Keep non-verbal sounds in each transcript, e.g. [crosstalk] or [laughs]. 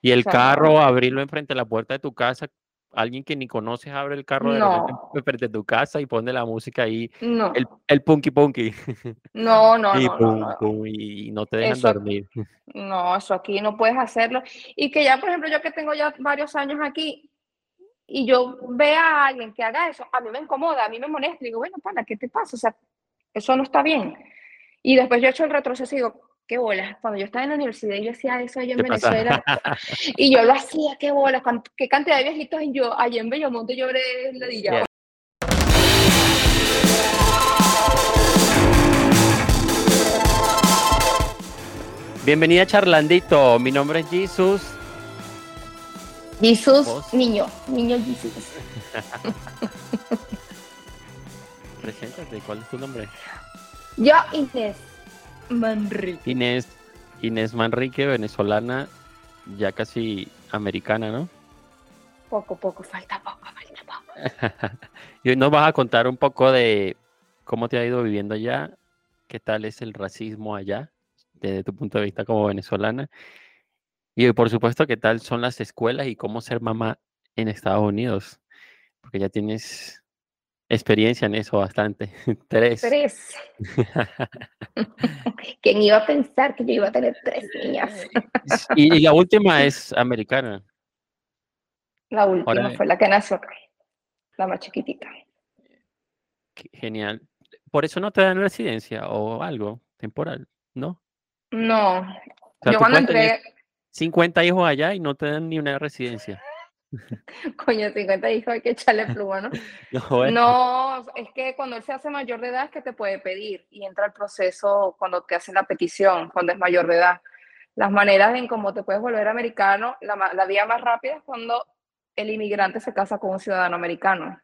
Y el sea, carro, abrirlo enfrente de la puerta de tu casa, alguien que ni conoces abre el carro de No. de tu casa y pone la música ahí, No, el, el punky punky. no, [laughs] no, y no, pum, no. pum, y no te dejan Eso- dormir. [laughs] No, eso aquí no puedes hacerlo. Y que ya, por ejemplo, yo que tengo ya varios años aquí y yo vea a alguien que haga eso, a mí me incomoda, a mí me molesta. Digo, bueno, pana, ¿qué te pasa? O sea, eso no está bien. Y después yo he hecho el retroceso y digo, qué bolas. Cuando yo estaba en la universidad y yo hacía eso allá en. Venezuela [laughs] y yo lo hacía, qué bolas. Qué cantidad de viejitos en yo, allá en Bellomonte yo habré ladillado. Yeah. Bienvenida Charlandito, mi nombre es Jesus. Jesús, ¿Vos? niño, niño Jesús. [laughs] Preséntate, ¿cuál es tu nombre? Yo, Inés Manrique. Inés, Inés Manrique, venezolana, ya casi americana, ¿no? Poco, poco, falta poco, falta poco. [laughs] y hoy nos vas a contar un poco de cómo te ha ido viviendo allá, qué tal es el racismo allá, desde tu punto de vista como venezolana. Y por supuesto, qué tal son las escuelas y cómo ser mamá en Estados Unidos, porque ya tienes experiencia en eso bastante. [laughs] Tres. Tres. [laughs] ¿Quién iba a pensar que yo iba a tener tres niñas? Y, y la última es americana. La última Ahora- fue la que nació acá, la más chiquitita. Genial. Por eso no te dan residencia o algo temporal, ¿no? No, O sea, yo cuando entré, 50 hijos allá y no te dan ni una residencia. [laughs] coño, 50 hijos, hay que echarle pluma, ¿no? [laughs] No, bueno. No, es que cuando él se hace mayor de edad es que te puede pedir y entra el proceso cuando te hacen la petición, cuando es mayor de edad. Las maneras en cómo te puedes volver americano, la, la vía más rápida es cuando el inmigrante se casa con un ciudadano americano.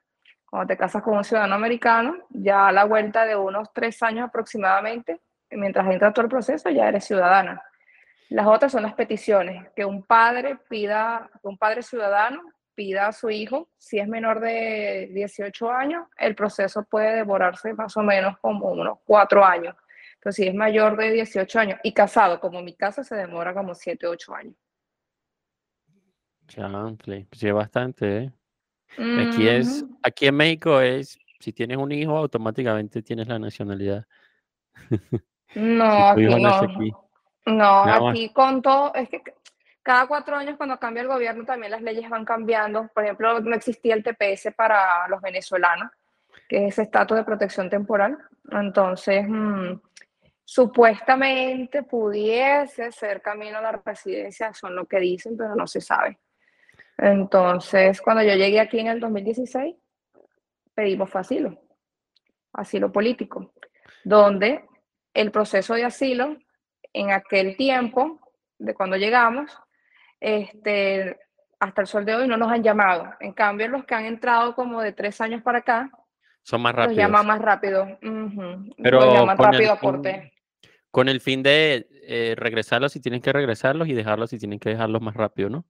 Cuando te casas con un ciudadano americano, ya a la vuelta de unos tres años aproximadamente, mientras entra todo el proceso, ya eres ciudadana. Las otras son las peticiones, que un padre pida, que un padre ciudadano pida a su hijo, si es menor de 18 años, el proceso puede devorarse más o menos como unos cuatro años. Pero si es mayor de 18 años y casado, como en mi caso, se demora como 7, 8 años. Chanfle, pues sí, bastante, ¿eh? Aquí es, aquí en México es, si tienes un hijo, automáticamente tienes la nacionalidad. [laughs] No, tu hijo aquí nace no. aquí. No, Nada más. aquí con todo, es que cada cuatro años cuando cambia el gobierno también las leyes van cambiando. Por ejemplo, no existía el TPS para los venezolanos, que es ese estatus de protección temporal. Entonces, mm, supuestamente pudiese ser camino a la residencia, son lo que dicen, pero no se sabe. Entonces, cuando yo llegué aquí en el 2016, pedimos fue asilo, asilo político, donde el proceso de asilo en aquel tiempo, de cuando llegamos, este, hasta el sol de hoy no nos han llamado. En cambio, los que han entrado como de tres años para acá, Son más los rápidos. llaman más rápido. Pero los llaman con el rápido a fin- corte. Con el fin de eh, regresarlos si tienen que regresarlos y dejarlos si tienen que dejarlos más rápido, ¿no?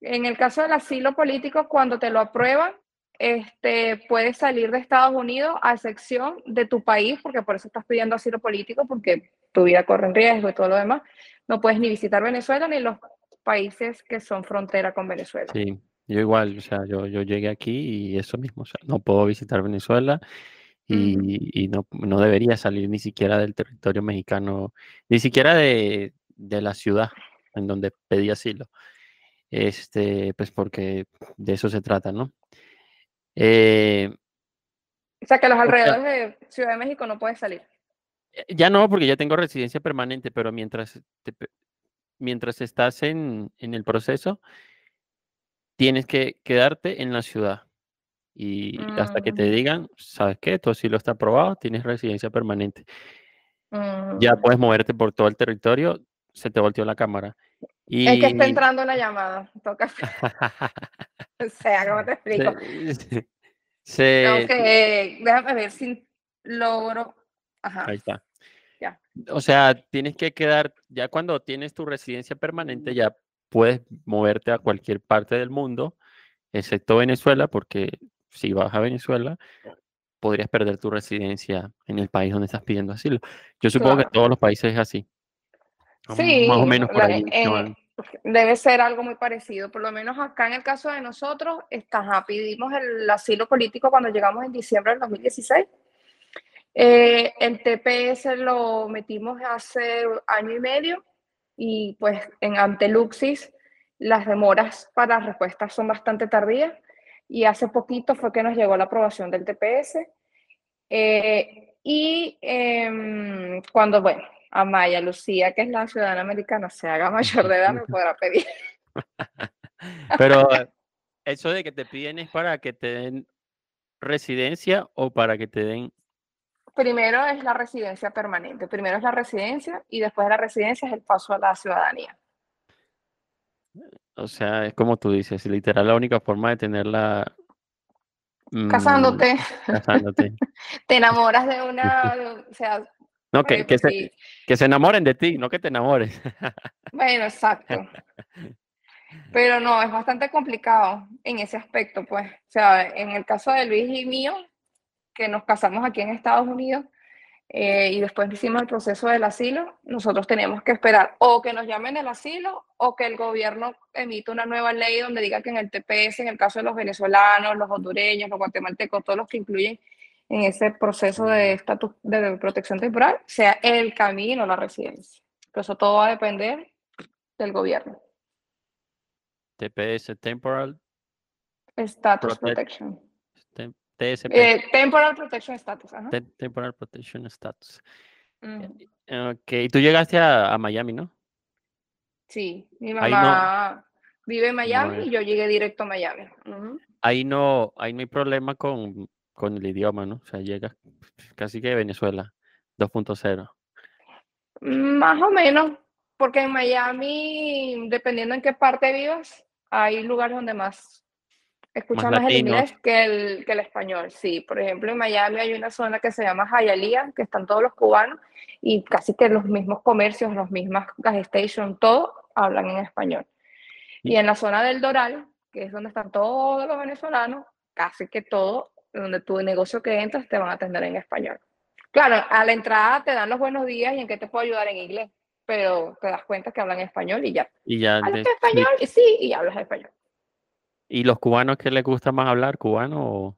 En el caso del asilo político, cuando te lo aprueban, este, puedes salir de Estados Unidos a excepción de tu país, porque por eso estás pidiendo asilo político, porque tu vida corre en riesgo y todo lo demás. No puedes ni visitar Venezuela ni los países que son frontera con Venezuela. Sí, yo igual, o sea, yo, yo llegué aquí y eso mismo, o sea, no puedo visitar Venezuela y, y no, no debería salir ni siquiera del territorio mexicano, ni siquiera de, de la ciudad en donde pedí asilo. Este, pues porque de eso se trata, ¿no? Eh, O sea que los sea- alrededores de Ciudad de México no puedes salir. Ya no, porque ya tengo residencia permanente, pero mientras, te mientras estás en, en el proceso, tienes que quedarte en la ciudad. Y hasta que te Mm, digan, ¿sabes qué? Tu asilo está aprobado, tienes residencia permanente. mm. Ya puedes moverte por todo el territorio, se te volteó la cámara. Es que está Y entrando una llamada. Toca. [laughs] O sea, ¿cómo te [laughs] explico? se, [laughs] se-. Déjame ver si logro. Ajá. Ahí está. Ya. O sea, tienes que quedar, ya cuando tienes tu residencia permanente, ya puedes moverte a cualquier parte del mundo, excepto Venezuela, porque si vas a Venezuela, podrías perder tu residencia en el país donde estás pidiendo asilo. Yo supongo que Claro. todos los países es así. Sí, Más o menos por ahí. van. Debe ser algo muy parecido. Por lo menos acá en el caso de nosotros, está, pedimos el asilo político cuando llegamos en diciembre del 2016. Eh, el TPS lo metimos hace año y medio y pues en Anteluxis las demoras para respuestas son bastante tardías y hace poquito fue que nos llegó la aprobación del TPS. Eh, y em, cuando, bueno, Amaya Lucía, que es la ciudadana americana, se haga mayor de edad, me [laughs] podrá pedir. [laughs] Pero eso de que te piden es para que te den residencia o para que te den... Primero es la residencia permanente, primero es la residencia y después de la residencia es el paso a la ciudadanía. O sea, es como tú dices, literal la única forma de tenerla... Mm, casándote. casándote. [laughs] te enamoras de una, o sea, no, que, que, se, que se enamoren de ti, no que te enamores. [laughs] Bueno, exacto. Pero no, es bastante complicado en ese aspecto, pues. O sea, en el caso de Luis y mío, que nos casamos aquí en Estados Unidos eh, y después hicimos el proceso del asilo, nosotros tenemos que esperar o que nos llamen el asilo o que el gobierno emita una nueva ley donde diga que en el TPS, en el caso de los venezolanos, los hondureños, los guatemaltecos, todos los que incluyen en ese proceso de estatus de protección temporal sea el camino la residencia. Pero eso todo va a depender del gobierno. TPS, Temporal Status Protection. TSP. Eh, temporal Protection Status. temporal Protection Status. Ok, tú llegaste a, Miami, ¿no? Sí, mi mamá vive en Miami y yo llegué directo a Miami. Ahí no, ahí no hay problema con con el idioma, ¿no? O sea, llega casi que Venezuela 2.0. Más o menos, porque en Miami, dependiendo en qué parte vivas, hay lugares donde más escuchan más, el inglés que el, que el español. Sí, por ejemplo, en Miami hay una zona que se llama Hialeah, que están todos los cubanos, y casi que los mismos comercios, los mismas gas stations, todo hablan en español. Y en la zona del Doral, que es donde están todos los venezolanos, casi que todo donde tu negocio que entras te van a atender en español. Claro, a la entrada te dan los buenos días y en qué te puedo ayudar en inglés, pero te das cuenta que hablan español y ya. Y ya. ¿Hablas español? Y sí, y hablas español. ¿Y los cubanos qué les gusta más hablar? ¿Cubano o...?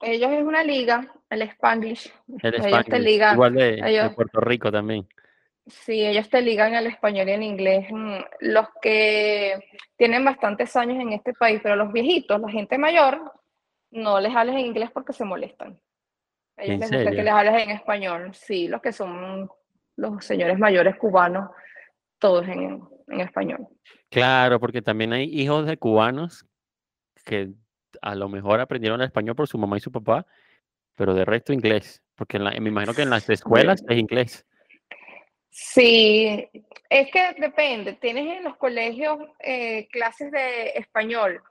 Ellos es una liga, el Spanglish. El Spanglish. Igual de, Puerto Rico también. Sí, ellos te ligan el español y el inglés. Mm, los que tienen bastantes años en este país, pero los viejitos, la gente mayor, no les hables en inglés porque se molestan. A ellos les gusta que les hables en español. Sí, los que son los señores mayores cubanos, todos en, en español. Claro, porque también hay hijos de cubanos que a lo mejor aprendieron el español por su mamá y su papá, pero de resto inglés, porque me imagino que en las escuelas es inglés. Sí, es que depende. Tienes en los colegios eh, clases de español,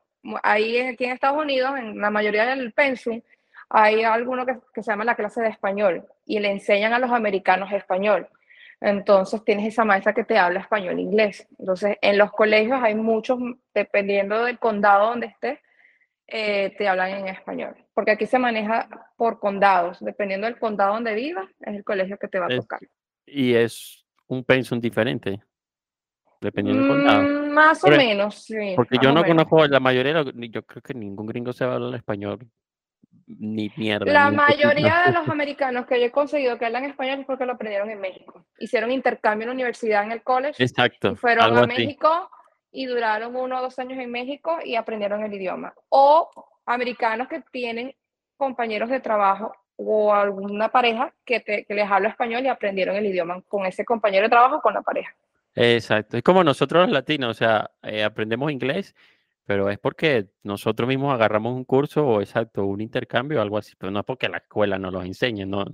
ahí aquí en Estados Unidos, en la mayoría del pensum, hay alguno que, se llama la clase de español y le enseñan a los americanos español. Entonces tienes esa maestra que te habla español e inglés. Entonces en los colegios hay muchos, dependiendo del condado donde estés, eh, te hablan en español. Porque aquí se maneja por condados. Dependiendo del condado donde vivas, es el colegio que te va a tocar. Y es un pensum diferente dependiendo del condado. Mm, más o menos, sí. Porque yo no conozco la mayoría, yo creo que ningún gringo se habla español. Ni mierda. La mayoría de los americanos que yo he conseguido que hablan español es porque lo aprendieron en México. Hicieron intercambio en la universidad, en el college. Exacto. Y fueron a México y duraron uno o dos años en México y aprendieron el idioma. O americanos que tienen compañeros de trabajo o alguna pareja que, que les habla español y aprendieron el idioma con ese compañero de trabajo con la pareja. Exacto, es como nosotros los latinos, o sea, eh, aprendemos inglés, pero es porque nosotros mismos agarramos un curso o exacto, un intercambio o algo así, pero no es porque la escuela nos lo enseñe, no,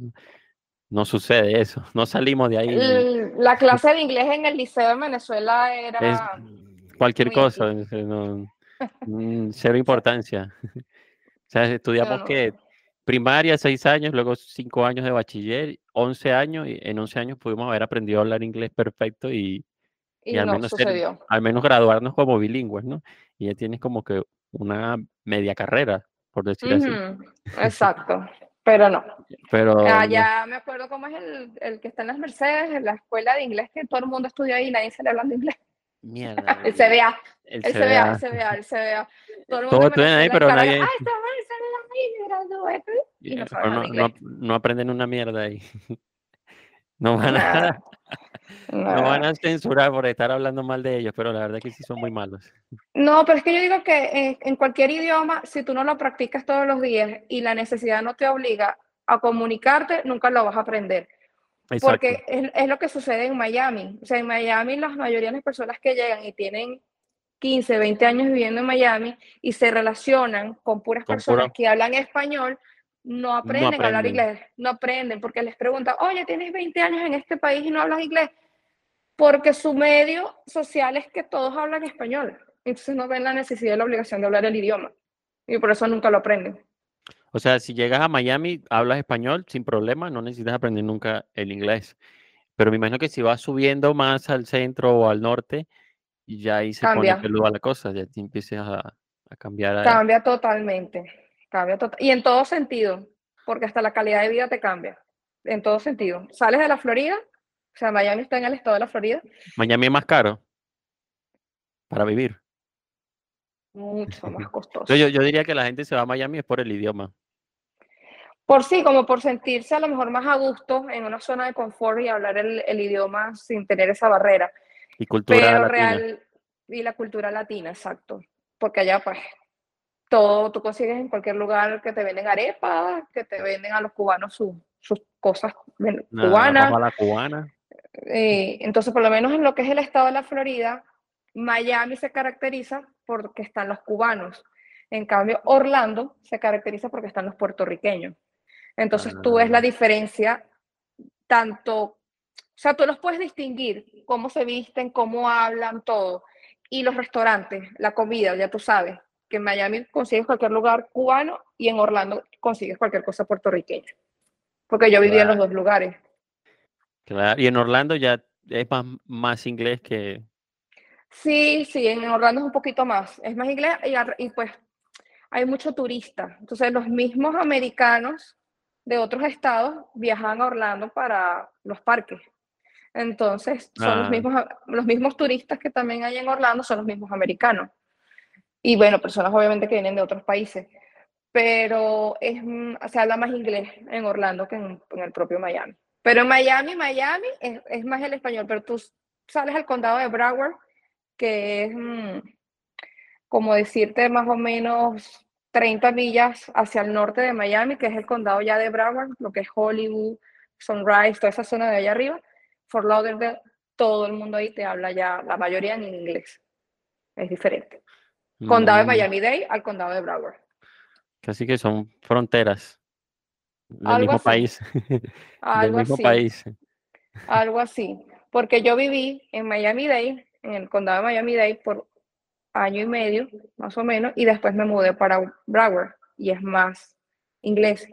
no sucede eso, [laughs] no salimos de ahí. La clase de inglés en el liceo de Venezuela era... cualquier cosa, [laughs] mm, cero importancia. [laughs] O sea, estudiamos que primaria, seis años, luego cinco años de bachiller, once años, y en once años pudimos haber aprendido a hablar inglés perfecto y, y, al, menos al menos graduarnos como bilingües, ¿no? Y ya tienes como que una media carrera, por decir así. Exacto. Pero no. [laughs] Pero Allá me acuerdo cómo es el, el que está en las Mercedes, en la escuela de inglés, que todo el mundo estudia ahí y nadie sale hablando inglés. mierda. [laughs] El CBA, El el CBA, el CBA, el CBA. [laughs] Todo el mundo estudian ahí, pero nadie- Ay, está mal, sale ahí, gradué. Y no no, no, no aprenden una mierda ahí. No van, a, Nada, no van a censurar por estar hablando mal de ellos, pero la verdad que sí son muy malos. No, pero es que yo digo que en, en cualquier idioma, si tú no lo practicas todos los días y la necesidad no te obliga a comunicarte, nunca lo vas a aprender. Exacto. Porque es, es lo que sucede en Miami. O sea, en Miami la mayoría de las personas que llegan y tienen 15, 20 años viviendo en Miami y se relacionan con puras Con personas pura- que hablan español, no aprenden a hablar inglés, no aprenden, porque les preguntan, oye, tienes 20 años en este país y no hablas inglés, porque su medio social es que todos hablan español, entonces no ven la necesidad y la obligación de hablar el idioma, y por eso nunca lo aprenden. O sea, si llegas a Miami, hablas español sin problema, no necesitas aprender nunca el inglés. Pero me imagino que si vas subiendo más al centro o al norte, ya ahí se Cambia. pone peluda la cosa, ya te empiezas a, a cambiar. a- Cambia totalmente, cambia total y en todo sentido, porque hasta la calidad de vida te cambia, en todo sentido. Sales de la Florida, o sea, Miami está en el estado de la Florida, Miami es más caro para vivir. mucho más [laughs] costoso. Yo, yo diría que la gente se va a Miami es por el idioma. Por sí, como por sentirse a lo mejor más a gusto en una zona de confort y hablar el, el idioma sin tener esa barrera. Y cultura Pero latina. real, y la cultura latina, exacto. Porque allá, pues, todo tú consigues en cualquier lugar que te venden arepas, que te venden a los cubanos sus, sus cosas Una cubanas. la cubana. Eh, entonces, por lo menos en lo que es el estado de la Florida, Miami se caracteriza porque están los cubanos. En cambio, Orlando se caracteriza porque están los puertorriqueños. Entonces, tú ves la Ah. diferencia, tanto, o sea, tú los puedes distinguir, cómo se visten, cómo hablan, todo. Y los restaurantes, la comida, ya tú sabes, que en Miami consigues cualquier lugar cubano y en Orlando consigues cualquier cosa puertorriqueña. Porque yo viví en los dos lugares. Claro. Y en Orlando ya es más, más inglés que. Sí, sí, en Orlando es un poquito más, es más inglés y, pues hay mucho turista. Entonces los mismos americanos de otros estados viajan a Orlando para los parques. Entonces son Ah. los mismos, a- los mismos turistas que también hay en Orlando, son los mismos americanos. Y bueno, personas obviamente que vienen de otros países. Pero es, mm, se habla más inglés en Orlando que en, en el propio Miami. Pero en Miami, Miami es, es más el español, pero tú sales al condado de Broward que es mm, como decirte más o menos 30 millas hacia el norte de Miami, que es el condado ya de Broward, lo que es Hollywood, Sunrise, toda esa zona de allá arriba, Fort Lauderdale, todo el mundo ahí te habla ya, la mayoría en inglés. Es diferente. Condado de Miami-Dade al condado de Broward. Casi que son fronteras del Algo mismo así. país. [laughs] del Algo mismo así. país. Algo así. Porque yo viví en Miami-Dade, en el condado de Miami-Dade, por año y medio, más o menos, y después me mudé para Broward, y es más inglés.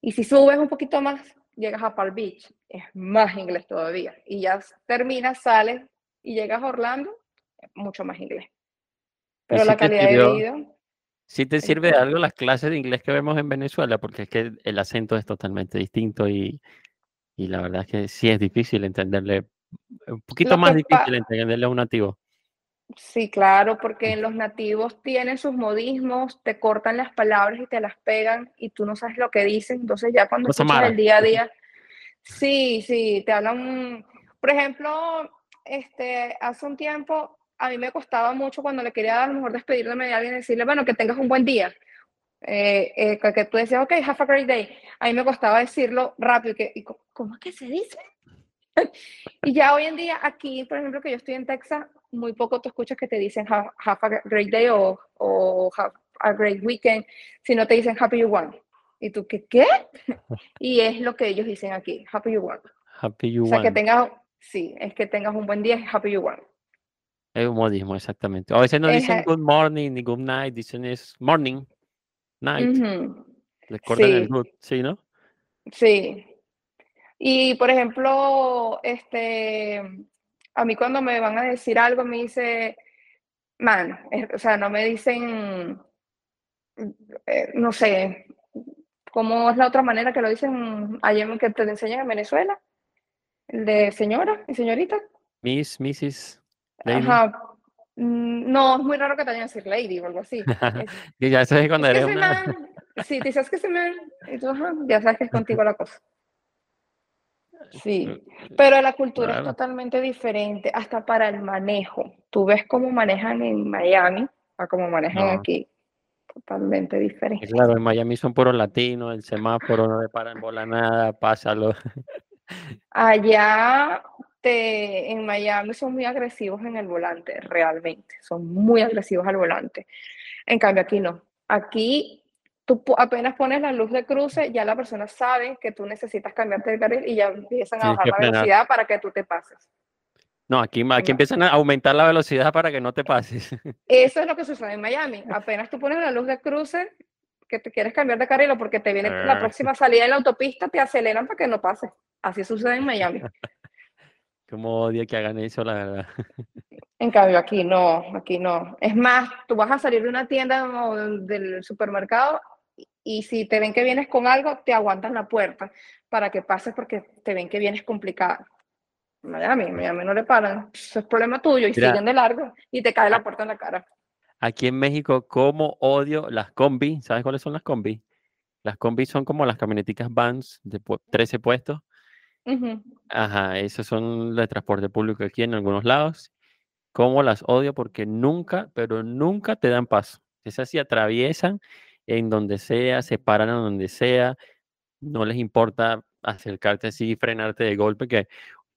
Y si subes un poquito más, llegas a Palm Beach, es más inglés todavía. Y ya terminas, sales y llegas a Orlando, mucho más inglés. Pero sí la calidad de sirvió? vida, ¿Sí te sirve de algo las clases de inglés que vemos en Venezuela? Porque es que el acento es totalmente distinto y, y la verdad es que sí es difícil entenderle, un poquito más difícil entenderle a un nativo. Sí, claro, porque los nativos tienen sus modismos, te cortan las palabras y te las pegan y tú no sabes lo que dicen. Entonces ya cuando escuchas mala. el día a día, sí, sí, te hablan. Por ejemplo, este, hace un tiempo a mí me costaba mucho cuando le quería a lo mejor despedirme de alguien decirle, bueno, que tengas un buen día. Eh, eh, que, que tú decías, ok, have a great day. A mí me costaba decirlo rápido. y Que, y ¿Cómo es que se dice? [laughs] Y ya hoy en día, aquí, por ejemplo, que yo estoy en Texas, muy poco tú escuchas que te dicen have, have a great day o, o have a great weekend, sino te dicen happy you won. Y tú, ¿qué? ¿Qué? [laughs] Y es lo que ellos dicen aquí, happy you won. Happy you O sea, que won. tengas, sí, es que tengas un buen día, happy you won. Es un modismo, exactamente. A veces no dicen good morning ni good night, dicen es morning, night. Ujú, Les cortan el Sí. good, ¿sí, no? Sí. Y por ejemplo, este, a mí cuando me van a decir algo me dice, man, o sea, no me dicen, eh, no sé, ¿Cómo es la otra manera que lo dicen allá que te enseñan en Venezuela? ¿El de señora y señorita? Miss, Mrs. Ajá. Mm, no, es muy raro que te vayan a decir lady o algo así. y [laughs] ya sabes cuando eres una... Sí, te dices que se me... ya sabes que es contigo la cosa. Sí, pero la cultura es totalmente diferente, hasta para el manejo. Tú ves cómo manejan en Miami a cómo manejan aquí. Totalmente diferente. Claro, en Miami son puros latinos, el semáforo no le paran bola nada, pásalo. Allá te, en Miami son muy agresivos en el volante, realmente. Son muy agresivos al volante. En cambio, aquí no. Aquí tú apenas pones la luz de cruce, ya la persona sabe que tú necesitas cambiarte de carril y ya empiezan a bajar la velocidad para que tú te pases. No, aquí, aquí empiezan a aumentar la velocidad para que no te pases. [laughs] Eso es lo que sucede en Miami. Apenas tú pones la luz de cruce, que te quieres cambiar de carril o porque te viene la ah. próxima salida en la autopista, te aceleran para que no pases. Así sucede en Miami. [laughs] Como odio que hagan eso, la verdad. [laughs] En cambio, aquí no, aquí no. Es más, tú vas a salir de una tienda o del supermercado y si te ven que vienes con algo, te aguantan la puerta para que pases porque te ven que vienes complicada. Miami, Miami no le paran. Eso es problema tuyo y siguen de largo y te cae la puerta en la cara. Aquí en México, ¿cómo odio las combi? ¿Sabes cuáles son las combi? Las combi son como las camioneticas vans de 13 puestos. Ajá, esos son de transporte público aquí en algunos lados. ¿Cómo las odio? Porque nunca, pero nunca te dan paso. Esas sí atraviesan en donde sea, se paran en donde sea, no les importa acercarte así y frenarte de golpe, que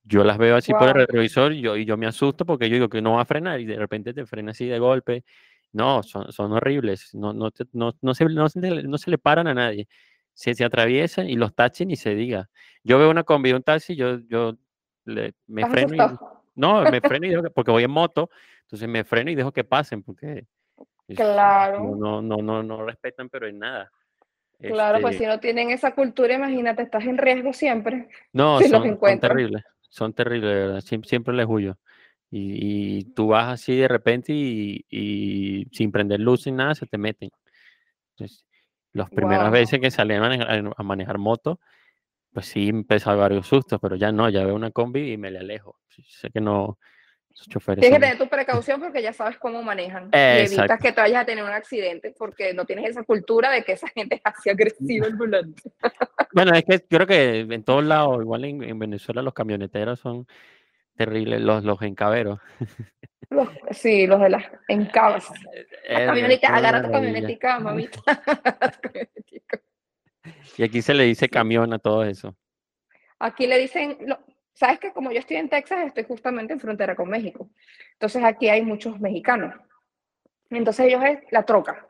yo las veo así por el retrovisor y yo, y yo me asusto porque yo digo que no va a frenar y de repente te frena así de golpe. No, son, son horribles, no, no, no, no, se, no, se, le paran a nadie. Se, se atraviesan y los tachen y se diga. Yo veo una combi, un taxi, yo, yo le, me freno y, no, me [laughs] freno y dejo porque voy en moto, entonces me freno y dejo que pasen porque claro. no, no, no, no respetan pero en nada. Claro, pues este si no tienen esa cultura, imagínate, estás en riesgo siempre. [laughs] No, son, son terribles son terribles, ¿verdad? Siempre, les huyo. Y, tú vas así de repente y, sin prender luz ni nada, se te meten. Entonces, las primeras veces que salí a manejar, moto, pues sí empezó a varios sustos, pero ya no, ya veo una combi y me le alejo. Sé que no, choferes. Tienes que tener tu precaución porque ya sabes cómo manejan. y evitas que tú vayas a tener un accidente porque no tienes esa cultura de que esa gente es así agresiva el volante. bueno, es que creo que en todos lados, igual en, Venezuela, los camioneteros son terribles, los, los encaberos. [laughs] sí, los de las encabas. [laughs] camioneta, agarra tu camionetica, [laughs] mamita. y aquí se le dice camión a todo eso. Aquí le dicen, Sabes que como yo estoy en Texas, estoy justamente en frontera con México. Entonces aquí hay muchos mexicanos. Entonces ellos es la troca.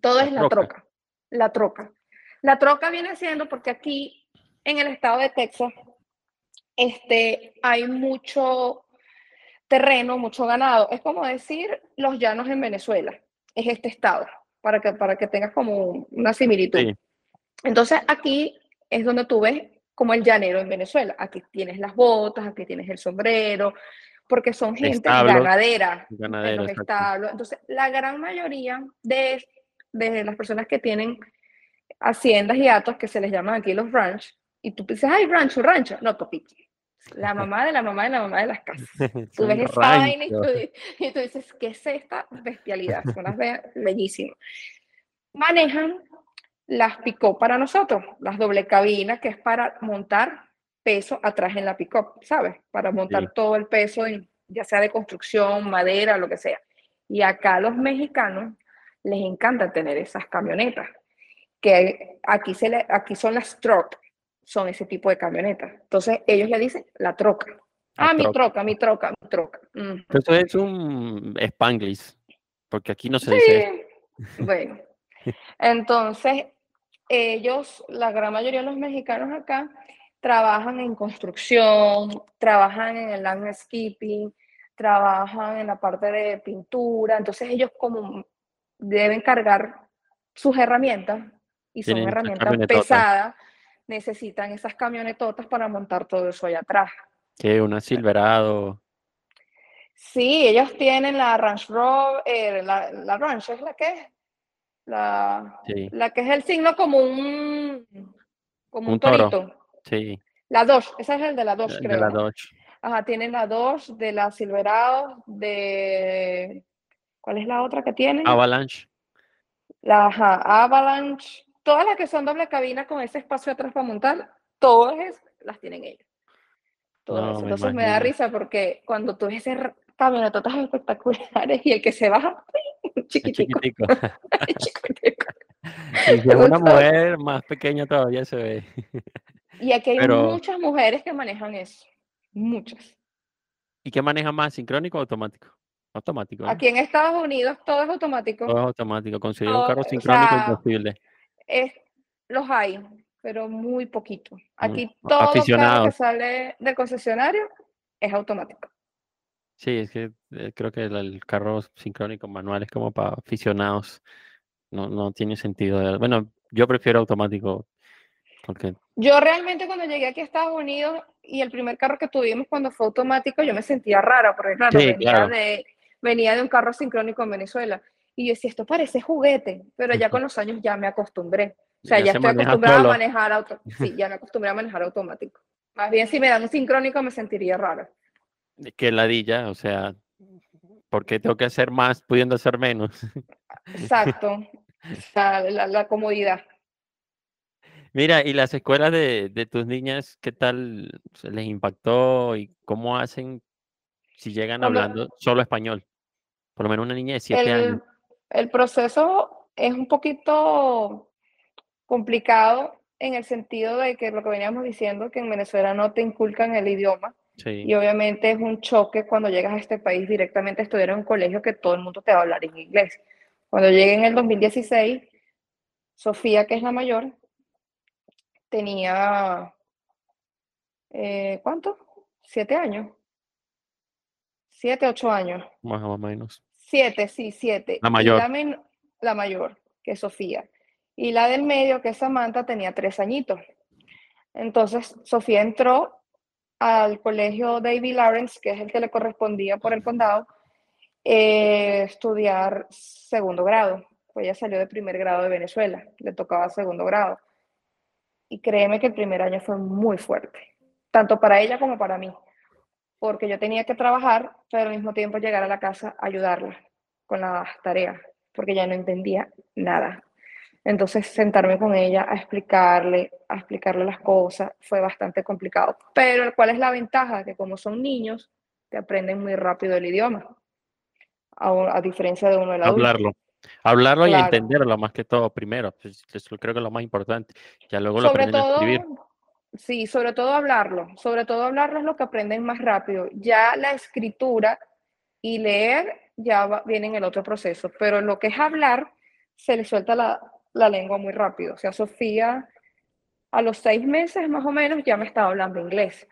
Todo es la troca. La troca. La troca viene siendo porque aquí en el estado de Texas este, hay mucho terreno, mucho ganado. Es como decir los llanos en Venezuela. Es este estado, para que, para que tengas como una similitud. Entonces aquí es donde tú ves como el llanero en Venezuela. Aquí tienes las botas, aquí tienes el sombrero, porque son gente ganadera Entonces, la gran mayoría de, de las personas que tienen haciendas y atos, que se les llaman aquí los ranch, y tú dices, ay, rancho, rancho. No, papi, la mamá de la mamá de la mamá de las casas. [laughs] Tú ves esa vaina y tú, y tú, dices, ¿qué es esta bestialidad? Son las bellísimas. Manejan las picó para nosotros, las doble cabinas, que es para montar peso atrás en la pick-up, ¿sabes? Para montar todo el peso, ya sea de construcción, madera, lo que sea. Y acá a los mexicanos les encanta tener esas camionetas, que aquí, se le, aquí son las truck, son ese tipo de camionetas. Entonces ellos le dicen la troca. ah, mi troca, mi troca, mi troca. Eso es un spanglish, porque aquí no se dice. Bueno, entonces ellos, la gran mayoría de los mexicanos acá, trabajan en construcción, trabajan en el landscaping, trabajan en la parte de pintura, entonces ellos como deben cargar sus herramientas y son herramientas pesadas, necesitan esas camionetotas para montar todo eso allá atrás. Que una Silverado. Sí, ellos tienen la Ranch Rover, eh, la, la Ranch es la que La, Sí. la que es el signo como un, como un, Un toro. torito. Sí, La Dodge, esa es el de la Dodge, de creo. la ¿no? Dodge. Ajá, tiene la Dodge, de la Silverado, de... ¿Cuál es la otra que tienen? Avalanche. La ajá, Avalanche. Todas las que son doble cabina con ese espacio atrás para montar, todas las tienen ellos. Todas No, esas. me Entonces me da risa porque cuando tú ves esas camionetas espectaculares y el que se baja, [laughs] chiquitico, chiquitico. [laughs] chiquitico. [laughs] Y si es una mujer, más pequeña todavía se ve. Y aquí hay Pero- muchas mujeres que manejan eso. Muchas. ¿Y qué maneja más, sincrónico o automático? Automático, ¿no? Aquí en Estados Unidos todo es automático. Todo es automático. Conseguir un carro o sincrónico sea, imposible. Es, los hay, pero muy poquito. Aquí todo carro que aficionados. sale del concesionario es automático. Sí, es que eh, creo que el, el carro sincrónico manual es como para aficionados. No, no tiene sentido. de- Bueno, yo prefiero automático. Porque Yo realmente cuando llegué aquí a Estados Unidos y el primer carro que tuvimos cuando fue automático, yo me sentía rara, porque claro, Sí, venía, claro. De, venía de un carro sincrónico en Venezuela. Y yo decía, esto parece juguete, pero ya con los años ya me acostumbré. O sea, Ya ya, se estoy acostumbrada a manejar auto. Sí, [laughs] ya me acostumbré a manejar automático. Más bien, si me dan un sincrónico me sentiría rara. que ladilla, o sea, ¿por qué tengo que hacer más pudiendo hacer menos? Exacto. O sea, la, la comodidad. Mira, ¿y las escuelas de, de tus niñas, qué tal se les impactó y cómo hacen si llegan hablando solo español? Por lo menos una niña de siete años. El, proceso es un poquito complicado en el sentido de que lo que veníamos diciendo, que en Venezuela no te inculcan el idioma Sí, y obviamente es un choque cuando llegas a este país directamente a estudiar en un colegio que todo el mundo te va a hablar en inglés. Cuando llegué en el 2016, Sofía, que es la mayor, tenía, eh, ¿cuánto? Siete años. Siete, ocho años. más o menos. Siete, sí, siete. La mayor. la mayor, que es Sofía. Y la del medio, que es Samantha, tenía tres añitos. Entonces, Sofía entró al colegio David Lawrence, que es el que le correspondía por el condado, eh, estudiar segundo grado. Pues ella salió de primer grado de Venezuela, le tocaba segundo grado. Y créeme que el primer año fue muy fuerte, tanto para ella como para mí, porque yo tenía que trabajar, pero al mismo tiempo llegar a la casa a ayudarla con las tareas, porque ya no entendía nada. Entonces, sentarme con ella a explicarle, a explicarle las cosas, fue bastante complicado. Pero, ¿cuál es la ventaja? Que como son niños, te aprenden muy rápido el idioma, a, a diferencia de uno del adulto. Hablarlo. Hablarlo y entenderlo más que todo primero. pues, Eso creo que es lo más importante. Ya luego lo aprenden a escribir. Sí, sobre todo hablarlo, sobre todo hablarlo es lo que aprenden más rápido. Ya la escritura y leer ya va- viene en el otro proceso, pero lo que es hablar, se le suelta la, la lengua muy rápido. O sea, Sofía a los seis meses más o menos ya me estaba hablando inglés.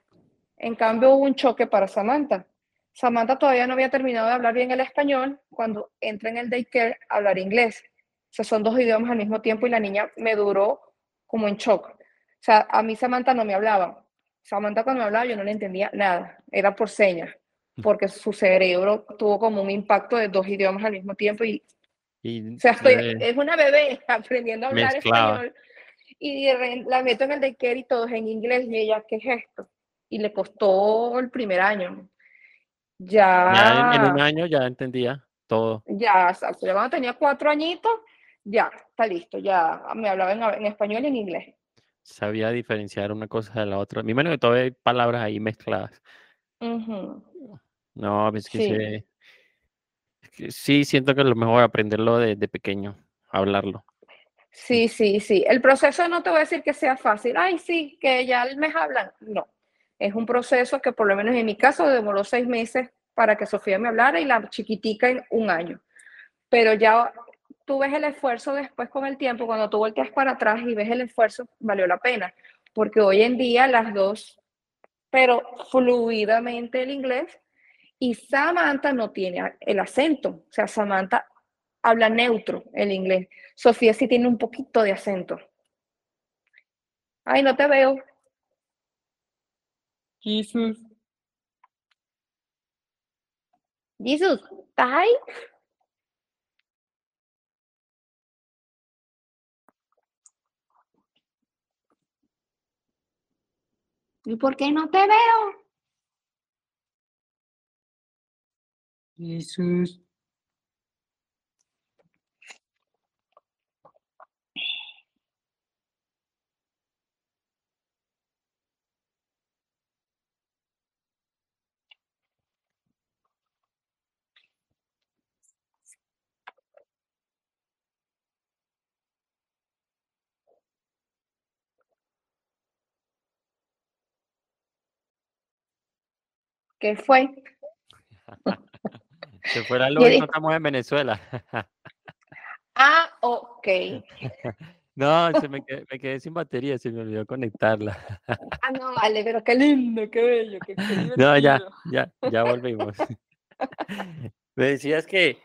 En cambio, hubo un choque para Samantha. Samantha todavía no había terminado de hablar bien el español cuando entra en el daycare a hablar inglés. O sea, son dos idiomas al mismo tiempo y la niña me duró como en shock. O sea, a mí Samantha no me hablaba. Samantha cuando me hablaba yo no le entendía nada, era por señas, porque su cerebro tuvo como un impacto de dos idiomas al mismo tiempo y Y o sea, estoy, eh, es una bebé [laughs] aprendiendo a hablar español y de la meto en el daycare y todo es en inglés y ella, ¿qué es esto? Y le costó el primer año. Ya, ya en, en un año ya entendía todo. ya, exacto. Ya cuando tenía cuatro añitos, ya, está listo, ya me hablaba en, en español y en inglés. Sabía diferenciar una cosa de la otra. Mi menos que todavía hay palabras ahí mezcladas. No, es que Sí. se- es que sí siento que es lo mejor aprenderlo de, de pequeño, hablarlo. Sí, sí, sí. El proceso no te voy a decir que sea fácil. Ay, sí, que ya mes hablan. No. Es un proceso que por lo menos en mi caso demoró seis meses para que Sofía me hablara y la chiquitica en un año. Pero ya tú ves el esfuerzo después con el tiempo, cuando tú volteas para atrás y ves el esfuerzo, valió la pena. Porque hoy en día las dos, pero fluidamente el inglés y Samantha no tiene el acento. O sea, Samantha habla neutro el inglés. Sofía sí tiene un poquito de acento. Ay, no te veo. Jesus. Jesus, ¿estás ahí? ¿Y por qué no te veo? Jesús. ¿Qué fue? [laughs] Se fue la luz y no estamos en Venezuela. ah, [laughs] ok. No, se me, quedé, me, quedé, sin batería, se me olvidó conectarla. Ah, no, vale, pero qué lindo, qué bello. Qué, [laughs] no, ya, ya, ya volvimos. Me decías que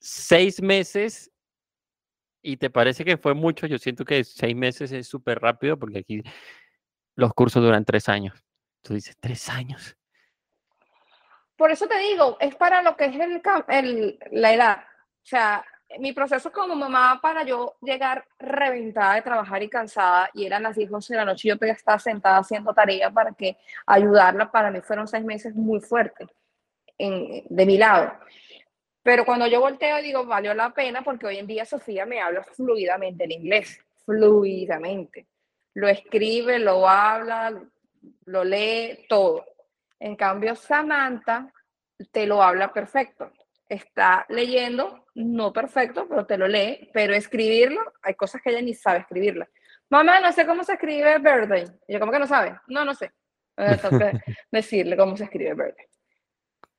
seis meses y te parece que fue mucho. Yo siento que seis meses es súper rápido porque aquí los cursos duran tres años. Tú dices, tres años. Por eso te digo, es para lo que es el, el, la edad. O sea, mi proceso como mamá para yo llegar reventada de trabajar y cansada, y eran las 10, 11 de la noche, yo todavía estaba sentada haciendo tarea para que ayudarla, para mí fueron seis meses muy fuertes en, de mi lado. Pero cuando yo volteo digo, valió la pena porque hoy en día Sofía me habla fluidamente el inglés, fluidamente. Lo escribe, lo habla, lo lee, todo. En cambio, Samantha te lo habla perfecto. Está leyendo, no perfecto, pero te lo lee, pero escribirlo, hay cosas que ella ni sabe escribirla. Mamá, no sé cómo se escribe birthday. Y yo, ¿cómo que no sabe? No, no sé. Entonces, [laughs] decirle cómo se escribe birthday.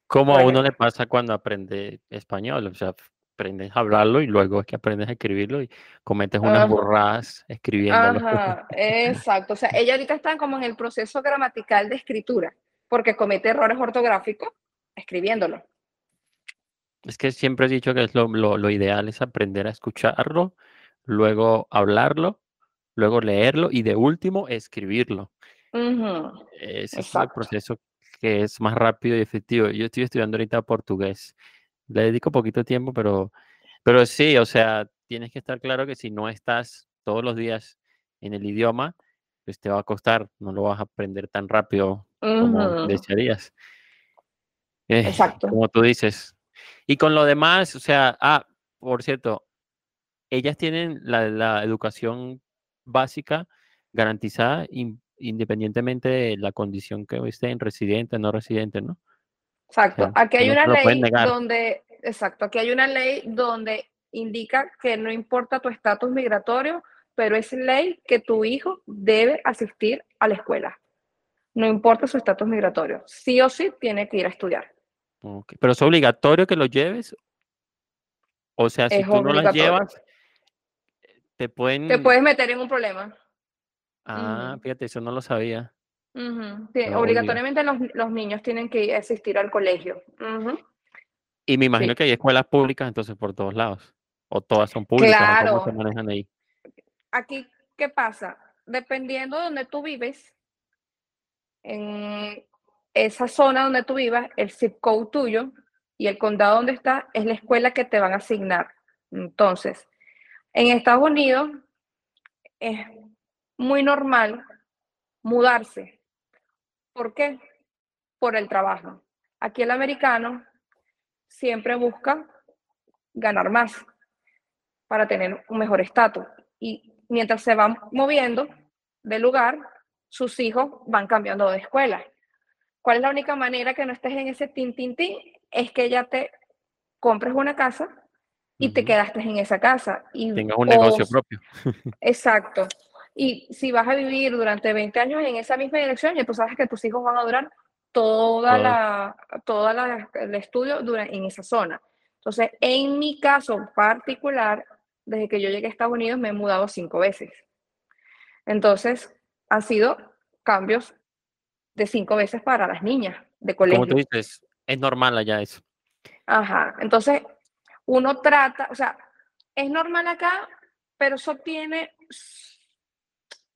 ¿Cómo a uno le pasa cuando aprende español? O sea, aprendes a hablarlo y luego es que aprendes a escribirlo y cometes unas borradas escribiéndolo. Ajá, exacto. O sea, ella ahorita está como en el proceso gramatical de escritura porque comete errores ortográficos escribiéndolo. Es que siempre he dicho que es lo, lo, ideal es aprender a escucharlo, luego hablarlo, luego leerlo y de último escribirlo. Ese es el proceso que es más rápido y efectivo. Yo estoy estudiando ahorita portugués. Le dedico poquito tiempo, pero, pero sí, o sea, tienes que estar claro que si no estás todos los días en el idioma, pues te va a costar, no lo vas a aprender tan rápido como desearías. Eh, Exacto. Como tú dices. Y con lo demás, o sea, ah, por cierto, ellas tienen la, educación básica garantizada independientemente de la condición que estén, residente, no residente, ¿no? Exacto. aquí hay una ley donde, exacto, aquí hay una ley donde indica que no importa tu estatus migratorio, pero es ley que tu hijo debe asistir a la escuela. No importa su estatus migratorio. Sí o sí tiene que ir a estudiar. Pero es obligatorio que lo lleves. O sea, si tú no las llevas, te pueden. Te puedes meter en un problema. Ah, fíjate, eso no lo sabía. obligatoriamente los, niños tienen que asistir al colegio. Y me imagino que hay escuelas públicas entonces por todos lados. O todas son públicas. Claro. ¿Cómo se manejan ahí? Aquí, ¿qué pasa? Dependiendo de donde tú vives, en esa zona donde tú vivas, el zip code tuyo y el condado donde estás es la escuela que te van a asignar. Entonces, en Estados Unidos es muy normal mudarse. ¿Por qué? Por el trabajo. Aquí el americano siempre busca ganar más para tener un mejor estatus. Y mientras se van moviendo de lugar, sus hijos van cambiando de escuela. ¿Cuál es la única manera que no estés en ese tin, tin, tin? Es que ya te compres una casa y te quedaste en esa casa. Y, Tengas un negocio propio. [laughs] Exacto. Y si vas a vivir durante 20 años en esa misma dirección, ya tú sabes que tus hijos van a durar toda la, toda la, el estudio dura en esa zona. Entonces, en mi caso particular, desde que yo llegué a Estados Unidos me he mudado cinco veces. Entonces, han sido cambios de cinco veces para las niñas de colegio. Como tú dices, es normal allá eso. Ajá, entonces uno trata, o sea, es normal acá, pero eso tiene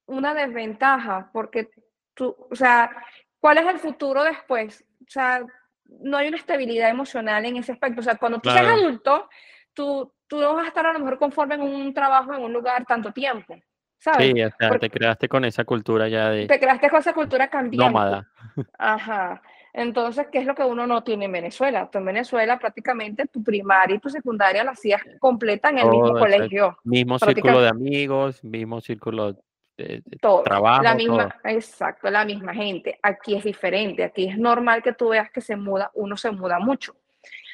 una desventaja, porque tú, o sea, ¿cuál es el futuro después? O sea, no hay una estabilidad emocional en ese aspecto. O sea, cuando tú seas adulto, tú, tú no vas a estar a lo mejor conforme en un trabajo, en un lugar tanto tiempo. ¿Sabes? Sí, o sea, Porque te creaste con esa cultura ya de te creaste con esa cultura cambiante. nómada. [laughs] Ajá. Entonces, ¿qué es lo que uno no tiene en Venezuela? Tú en Venezuela prácticamente tu primaria y tu secundaria la hacías completa en el mismo exacto. colegio. Mismo círculo de amigos, mismo círculo de, de todo. trabajo, la misma, todo. exacto, la misma gente. Aquí es diferente. Aquí es normal que tú veas que se muda, uno se muda mucho.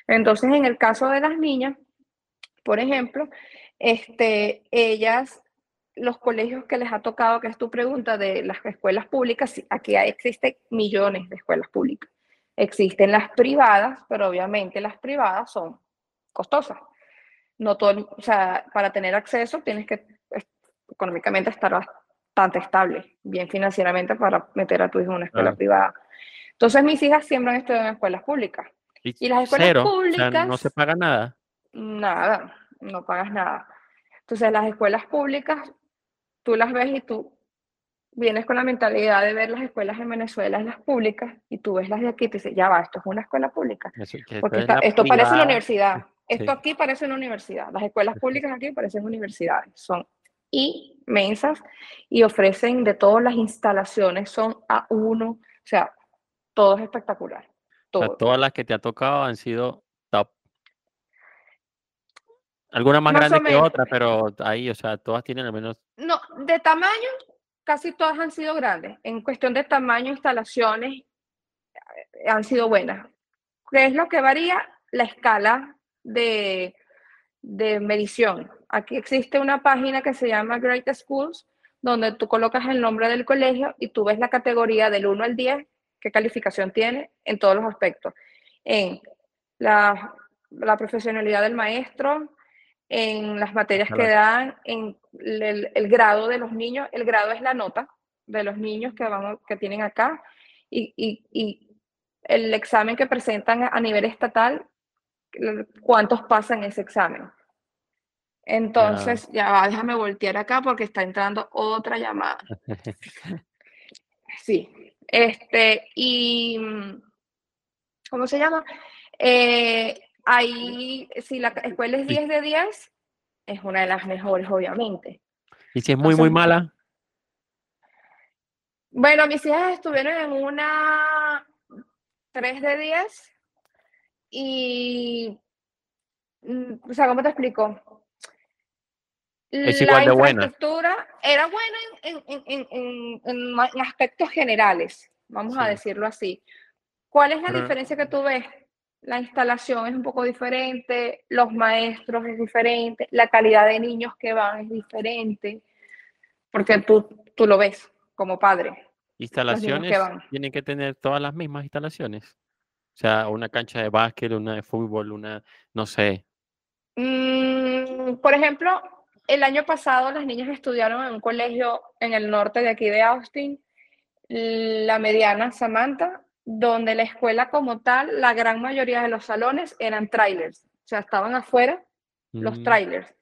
Entonces, en el caso de las niñas, por ejemplo, este, ellas, los colegios que les ha tocado, que es tu pregunta de las escuelas públicas, aquí hay- existen millones de escuelas públicas. Existen las privadas, pero obviamente las privadas son costosas. No todo, o sea, para tener acceso tienes que económicamente estar bastante estable, bien financieramente para meter a tu hijo en una escuela privada. Entonces mis hijas siempre han estudiado en escuelas públicas. Y las escuelas cero, o sea, no se públicas- paga nada. Nada, no pagas nada. Entonces, las escuelas públicas, tú las ves y tú vienes con la mentalidad de ver las escuelas en Venezuela, las públicas, y tú ves las de aquí y te dices, ya va, esto es una escuela pública. Eso, Porque esto es parece una universidad. Esto Sí. aquí parece una universidad. Las escuelas públicas aquí parecen universidades. Son inmensas y ofrecen de todas las instalaciones, son a uno, o sea, todo es espectacular. O sea, Todo. todas las que te ha tocado han sido. Algunas más grandes que otras, pero ahí, o sea, todas tienen al menos. No, de tamaño, casi todas han sido grandes. En cuestión de tamaño, instalaciones eh, han sido buenas. ¿Qué es lo que varía? La escala de, de medición. Aquí existe una página que se llama Great Schools, donde tú colocas el nombre del colegio y tú ves la categoría del 1 al 10, qué calificación tiene en todos los aspectos. En la, la profesionalidad del maestro, en las materias que dan, en el, el grado de los niños. El grado es la nota de los niños que, van, que tienen acá y, y, y el examen que presentan a nivel estatal, cuántos pasan ese examen. Entonces, ya va, déjame voltear acá porque está entrando otra llamada. [laughs] Sí, este, y ¿cómo se llama? Eh, ahí, si la escuela es Sí. 10 de 10, es una de las mejores, obviamente. y si es muy, muy mala, Bueno, mis hijas estuvieron en una 3 de 10 y, mm, o sea, ¿cómo te explico? Es La igual de buena. infraestructura era buena en, en- en- en- aspectos generales, vamos a decirlo así. ¿Cuál es la diferencia que tú ves? La instalación es un poco diferente, los maestros es diferente, la calidad de niños que van es diferente, porque tú, tú lo ves como padre. instalaciones van. tienen que tener todas las mismas instalaciones. O sea, una cancha de básquet, una de fútbol, una, no sé. Mm, por ejemplo, el año pasado las niñas estudiaron en un colegio en el norte de aquí de Austin, la mediana Samantha, donde la escuela como tal, la gran mayoría de los salones eran trailers, o sea, estaban afuera los Mm, trailers.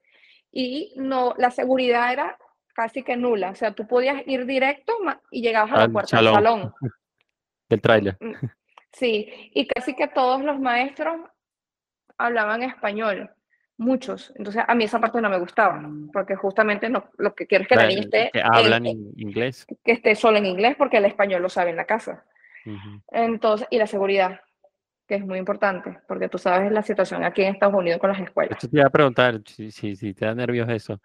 Y no, la seguridad era casi que nula, o sea, tú podías ir directo y llegabas a la Al puerta del salón. del [laughs] tráiler. Sí, y casi que todos los maestros hablaban español, muchos. Entonces, a mí esa parte no me gustaba, porque justamente no, lo que quiero es que la niña esté, que en- hablan in- inglés. que esté solo en inglés, porque el español lo sabe en la casa. Entonces, y la seguridad, que es muy importante, porque tú sabes la situación aquí en Estados Unidos con las escuelas. Esto te iba a preguntar si, si, si te da nervios eso.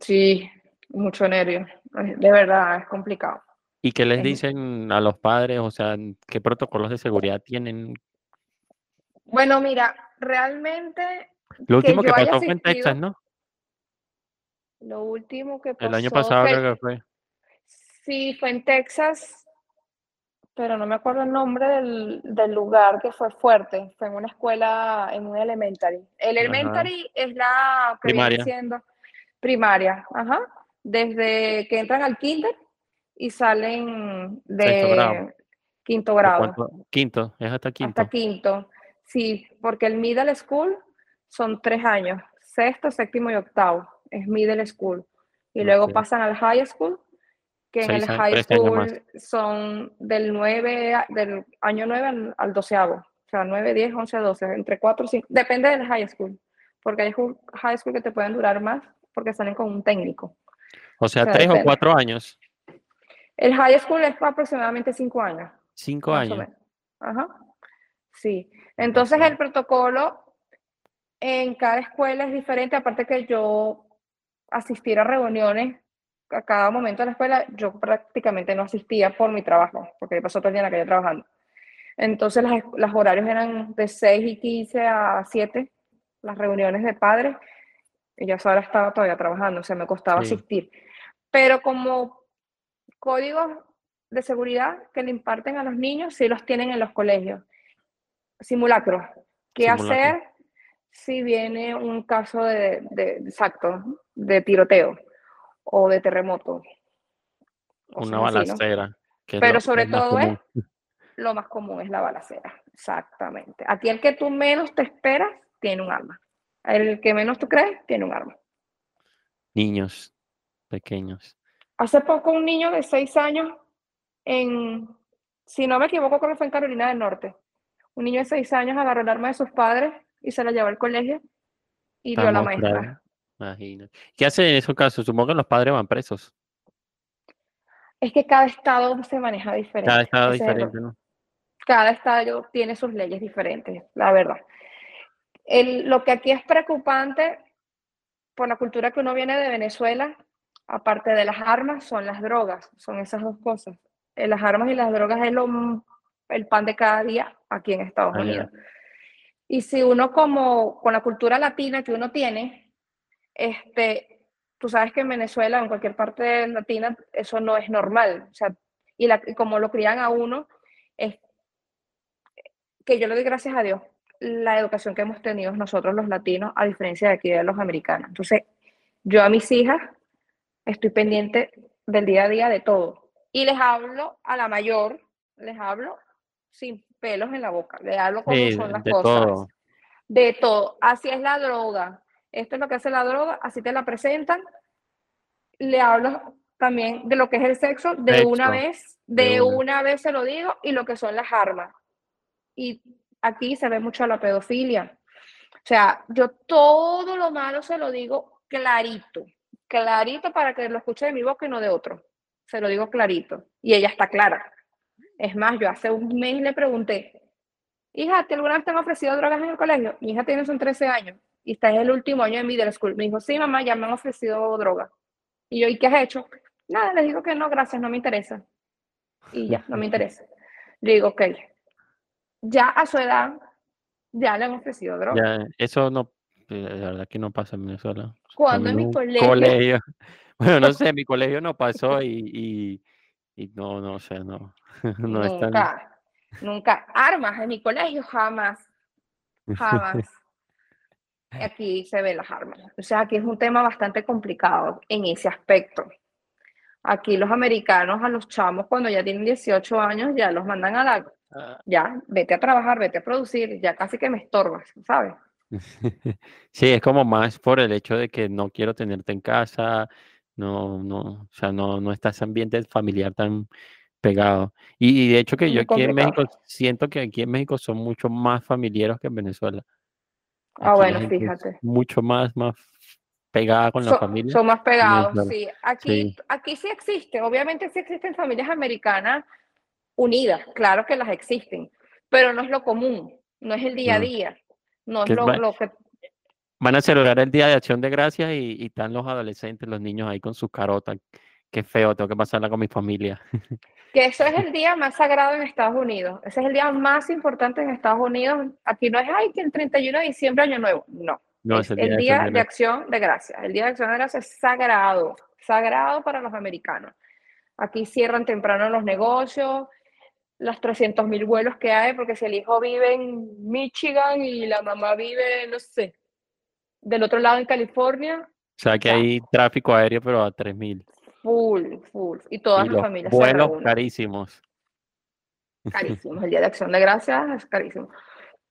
Sí, mucho nervio, de verdad, es complicado. ¿Y qué les Es- dicen a los padres? O sea, ¿qué protocolos de seguridad tienen? Bueno, mira, realmente Lo último que, pasó fue en Texas, ¿no? lo último que pasó El año pasado que- creo que fue. Sí, fue en Texas, pero no me acuerdo el nombre del, del lugar que fue fuerte. Fue en una escuela, en un elementary. El Ajá. elementary es la que viene Primaria. siendo primaria, ajá. Desde que entran al kinder y salen Sexto grado. de quinto ¿O grado? Quinto, es hasta quinto. hasta quinto. Sí, porque el middle school son tres años, sexto, séptimo y octavo, es middle school. Y luego pasan al high school, que en el high school son del 9, a- del año 9 al, al doceavo. O sea, 9, 10, 11, 12, entre 4 y 5. Depende del high school, porque hay high school que te pueden durar más porque salen con un técnico. O sea, sea, tres o depende. cuatro años. El high school es aproximadamente cinco años. Cinco más o años. menos. Ajá. Sí. Entonces el protocolo en cada escuela es diferente, aparte que yo asistir a reuniones a cada momento de la escuela, yo prácticamente no asistía por mi trabajo, porque pasó todo el día en la calle trabajando. Entonces las, los horarios eran de 6 y 15 a 7, las reuniones de padres, y yo a esa hora estaba todavía trabajando, o sea, me costaba Sí. asistir. Pero como códigos de seguridad que le imparten a los niños, sí los tienen en los colegios. Simulacros. ¿Qué Simulacro. hacer si viene un caso de, de- exacto, de tiroteo o de terremoto? Cosas Una así, ¿no? balacera. Pero lo- sobre todo es, lo más común es la balacera. Exactamente. Aquí el que tú menos te esperas tiene un arma. El que menos tú crees tiene un arma. Niños pequeños. Hace poco un niño de seis años en, si no me equivoco, creo que fue en Carolina del Norte. Un niño de seis años agarró el arma de sus padres y se la llevó al colegio y vio a la maestra. Imagínate. ¿Qué hacen en esos casos? Supongo que los padres van presos. Es que cada estado se maneja diferente. Cada estado es diferente, ¿no? cada estado tiene sus leyes diferentes, la verdad. El- lo que aquí es preocupante por la cultura que uno viene de Venezuela, aparte de las armas, son las drogas, son esas dos cosas. Eh, Las armas y las drogas es lo, el pan de cada día aquí en Estados Allá. Unidos. Y si uno como con la cultura latina que uno tiene, este, tú sabes que en Venezuela, en cualquier parte latina, eso no es normal. O sea, y, la- y como lo crían a uno, es que yo le doy gracias a Dios la educación que hemos tenido nosotros los latinos, a diferencia de aquí de los americanos. Entonces, yo a mis hijas estoy pendiente del día a día de todo. Y les hablo a la mayor, les hablo sin pelos en la boca, les hablo como Sí, son las de cosas. todo. De todo. Así es la droga. Esto es lo que hace la droga, así te la presentan. Le hablo también de lo que es el sexo, de una vez, de de una. una vez se lo digo, y lo que son las armas. Y aquí se ve mucho la pedofilia. O sea, yo todo lo malo se lo digo clarito, clarito para que lo escuche de mi boca y no de otro. Se lo digo clarito. Y ella está clara. Es más, yo hace un mes le pregunté, hija, ¿te alguna vez te han ofrecido drogas en el colegio? Mi hija tiene son 13 años y está en el último año de middle school. Me dijo, sí, mamá, ya me han ofrecido drogas. Y yo, ¿y qué has hecho? Nada, les digo que no, gracias, no me interesa. Y ya, no me interesa. Le digo, ok, ya a su edad, ya le han ofrecido drogas. Ya, eso no, eh, la verdad que no pasa en Venezuela. Cuando en mi colegio, [laughs] Bueno, no sé, en mi colegio no pasó y, y, y no, no, sea, no, [laughs] no es tan... nunca, nunca. Armas en mi colegio, jamás, jamás. [laughs] Aquí se ven las armas. O sea, aquí es un tema bastante complicado en ese aspecto. Aquí los americanos a los chamos cuando ya tienen 18 años ya los mandan a la, Ah, ya, vete a trabajar, vete a producir, ya casi que me estorbas, ¿sabes? [laughs] Sí, es como más por el hecho de que no quiero tenerte en casa, no, no, o sea, no, no está ese ambiente familiar tan pegado. Y, y de hecho que yo aquí en México complicado. siento que aquí en México son mucho más familiares que en Venezuela. Ah, Aquí bueno, fíjate. mucho más, más pegada con la So- familia. son más pegados, sí. Aquí, Sí. aquí sí existe, obviamente sí existen familias americanas unidas, claro que las existen, pero no es lo común, no es el día a día, no es lo, va- lo que... Van a celebrar el Día de Acción de Gracias y, y están los adolescentes, los niños ahí con sus carotas. Qué feo, tengo que pasarla con mi familia. [laughs] Que eso es el día más sagrado en Estados Unidos, ese es el día más importante en Estados Unidos. Aquí no es, ay, que el 31 de diciembre, Año Nuevo, no. No, es el Día de Acción día de de acción de gracias. El día de acción de gracias es sagrado, sagrado para los americanos. Aquí cierran temprano los negocios, las 300 mil vuelos que hay, porque si el hijo vive en Michigan y la mamá vive, no sé, del otro lado en California, O sea que Ya. hay tráfico aéreo, pero a 3000. Full, full. Y todas Y las los familias se vuelos reúnen. carísimos. Carísimos. El día de acción de gracias es carísimo.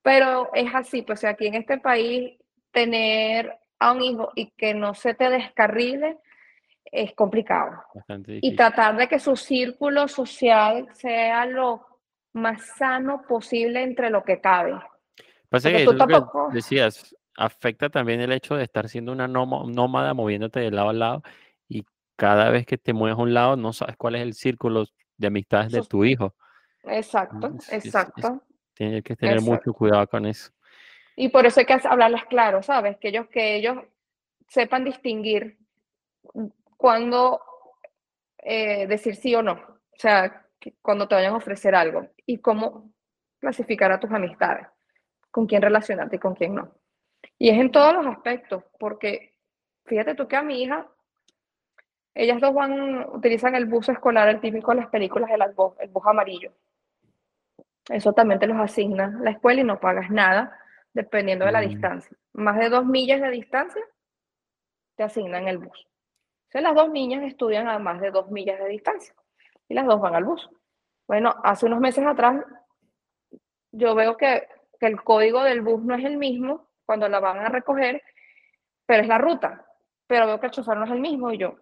Pero es así, pues aquí en este país, tener a un hijo y que no se te descarrile es complicado. Y tratar de que su círculo social sea lo más sano posible entre lo que cabe. Pasa que tú que tampoco- decías, afecta también el hecho de estar siendo una nómada, moviéndote de lado a lado cada vez que te mueves a un lado no sabes cuál es el círculo de amistades de tu hijo. Exacto, es- exacto. Tienes que tener Exacto. mucho cuidado con eso. Y por eso hay que hablarlas claro, ¿sabes? Que ellos, que ellos sepan distinguir cuándo eh, decir sí o no. O sea, cuando te vayan a ofrecer algo y cómo clasificar a tus amistades, con quién relacionarte y con quién no. Y es en todos los aspectos, porque fíjate tú que a mi hija, ellas dos van, utilizan el bus escolar, el típico de las películas, el bus, el bus amarillo. Eso también te los asigna la escuela y no pagas nada, dependiendo de la Mm. distancia. Más de dos millas de distancia, te asignan el bus. Entonces, las dos niñas estudian a más de dos millas de distancia y las dos van al bus. Bueno, hace unos meses atrás, yo veo que, que el código del bus no es el mismo cuando la van a recoger, pero es la ruta. Pero veo que el chofer no es el mismo y yo,